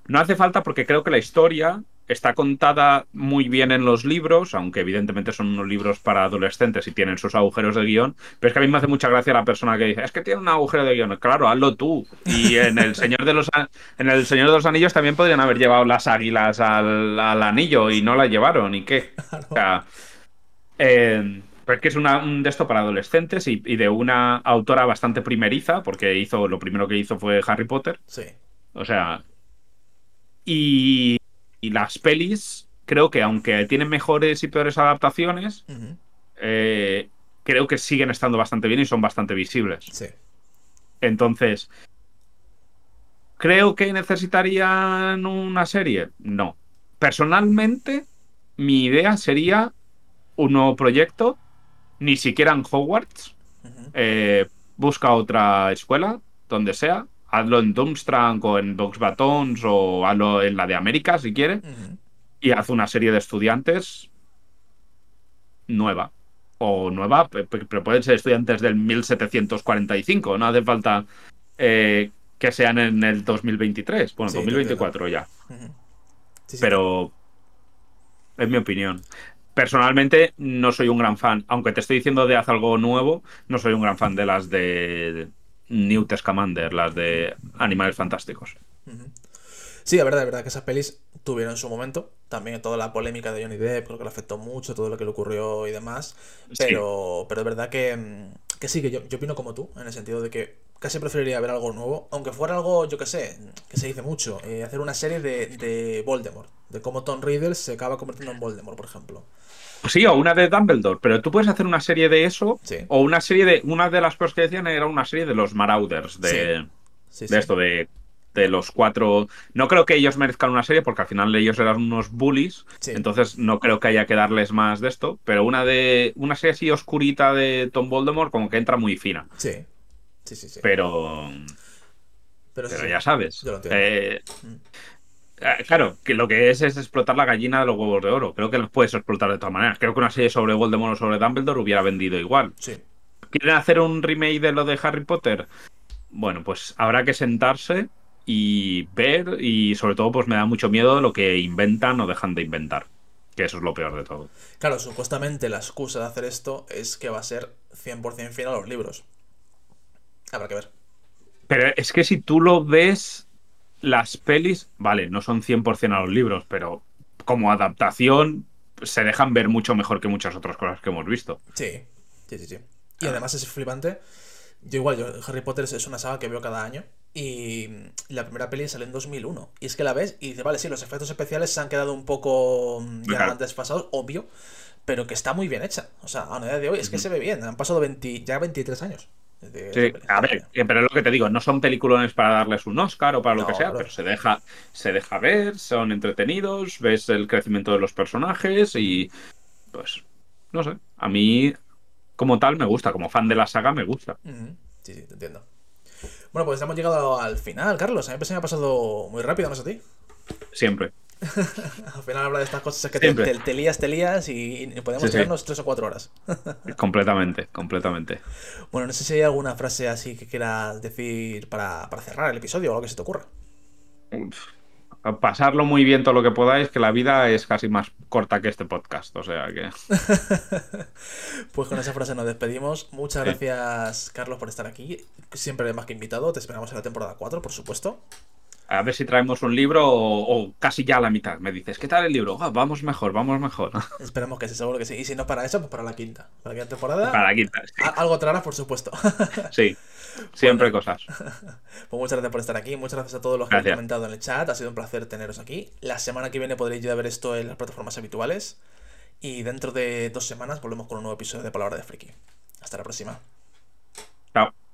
no hace falta porque creo que la historia está contada muy bien en los libros, aunque evidentemente son unos libros para adolescentes y tienen sus agujeros de guion, pero es que a mí me hace mucha gracia la persona que dice, es que tiene un agujero de guion. Claro, hazlo tú. Y en el Señor de los, en el Señor de los Anillos también podrían haber llevado las águilas al, anillo y no la llevaron. ¿Y qué? O sea, eh, pero es que es un de esto para adolescentes y, de una autora bastante primeriza, porque hizo lo primero que hizo fue Harry Potter. Sí. O sea. Y, las pelis, creo que aunque tienen mejores y peores adaptaciones, eh, creo que siguen estando bastante bien y son bastante visibles. Sí. Entonces. ¿Creo que necesitarían una serie? No. Personalmente, mi idea sería un nuevo proyecto ni siquiera en Hogwarts. Eh, busca otra escuela, donde sea. Hazlo en Doomstrang o en Box Batons o hazlo en la de América si quiere. Y haz una serie de estudiantes nueva. O nueva, pero pueden ser estudiantes del 1745. No hace falta eh, que sean en el 2023. Bueno, 2024 ya. pero es mi opinión personalmente no soy un gran fan, aunque te estoy diciendo de haz algo nuevo, no soy un gran fan de las de Newt Scamander, las de Animales Fantásticos. Sí, la verdad, es verdad que esas pelis tuvieron su momento. También toda la polémica de Johnny Depp, creo que le afectó mucho, todo lo que le ocurrió y demás. Pero, pero es verdad que, que sí, que yo, yo opino como tú, en el sentido de que casi preferiría ver algo nuevo, aunque fuera algo, yo que sé, que se dice mucho, eh, hacer una serie de, de Voldemort, de cómo Tom Riddle se acaba convirtiendo en Voldemort, por ejemplo. Sí, o una de Dumbledore, pero tú puedes hacer una serie de eso, o una serie de. Una de las cosas que decían era una serie de los Marauders, de, de esto, de, de, los cuatro. No creo que ellos merezcan una serie, porque al final ellos eran unos bullies, entonces no creo que haya que darles más de esto, pero una de. Una serie así oscurita de Tom Voldemort, como que entra muy fina. Sí. Sí, sí, sí. Pero. Pero, ya sabes. Yo lo eh, mm. Eh, claro, que lo que es es explotar la gallina de los huevos de oro. Creo que los puedes explotar de todas maneras. Creo que una serie sobre Voldemort o sobre Dumbledore hubiera vendido igual. Sí. ¿Quieren hacer un remake de lo de Harry Potter? Bueno, pues habrá que sentarse y ver y sobre todo pues me da mucho miedo lo que inventan o dejan de inventar. Que eso es lo peor de todo. Claro, supuestamente la excusa de hacer esto es que va a ser 100% fiel a los libros. Habrá que ver. Pero es que si tú lo ves las pelis, vale, no son 100% a los libros, pero como adaptación se dejan ver mucho mejor que muchas otras cosas que hemos visto. Sí, sí, sí, sí. Y además es flipante. Yo igual, yo, Harry Potter es una saga que veo cada año. Y la primera peli salió en 2001. Y es que la ves y dices, vale, sí, los efectos especiales se han quedado un poco mm, ya desfasados, obvio, pero que está muy bien hecha. O sea, a día de hoy es que se ve bien. Han pasado 20, ya 23 años. Sí, a ver, eh, pero es lo que te digo, no son peliculones para darles un Oscar o para lo que sea, pero se deja, se deja ver, son entretenidos, ves el crecimiento de los personajes y pues, no sé, a mí como tal me gusta, como fan de la saga me gusta. Sí, sí, te entiendo. Bueno, pues hemos llegado al final, Carlos. A mí me ha pasado muy rápido, ¿no es a ti? Siempre. Al final habla de estas cosas que te, te, lías, te lías y, podemos quedarnos tres o cuatro horas. completamente, completamente. Bueno, no sé si hay alguna frase así que quieras decir para, cerrar el episodio o algo que se te ocurra. Pasarlo muy bien todo lo que podáis, que la vida es casi más corta que este podcast, o sea que... pues con esa frase nos despedimos. Muchas gracias, Carlos, por estar aquí. Siempre más que invitado. Te esperamos en la temporada 4, por supuesto a ver si traemos un libro o, casi ya a la mitad. Me dices, ¿qué tal el libro? Ah, vamos mejor, vamos mejor. Esperemos que sí, seguro que sí. Y si no para eso, pues para la quinta. Para la quinta temporada. Para la quinta. Algo traerás, por supuesto. Sí, siempre cosas. Pues muchas gracias por estar aquí. Muchas gracias a todos los que han comentado en el chat. Ha sido un placer teneros aquí. La semana que viene podréis ya ver esto en las plataformas habituales. Y dentro de dos semanas volvemos con un nuevo episodio de Palabra de Friki. Hasta la próxima. Chao.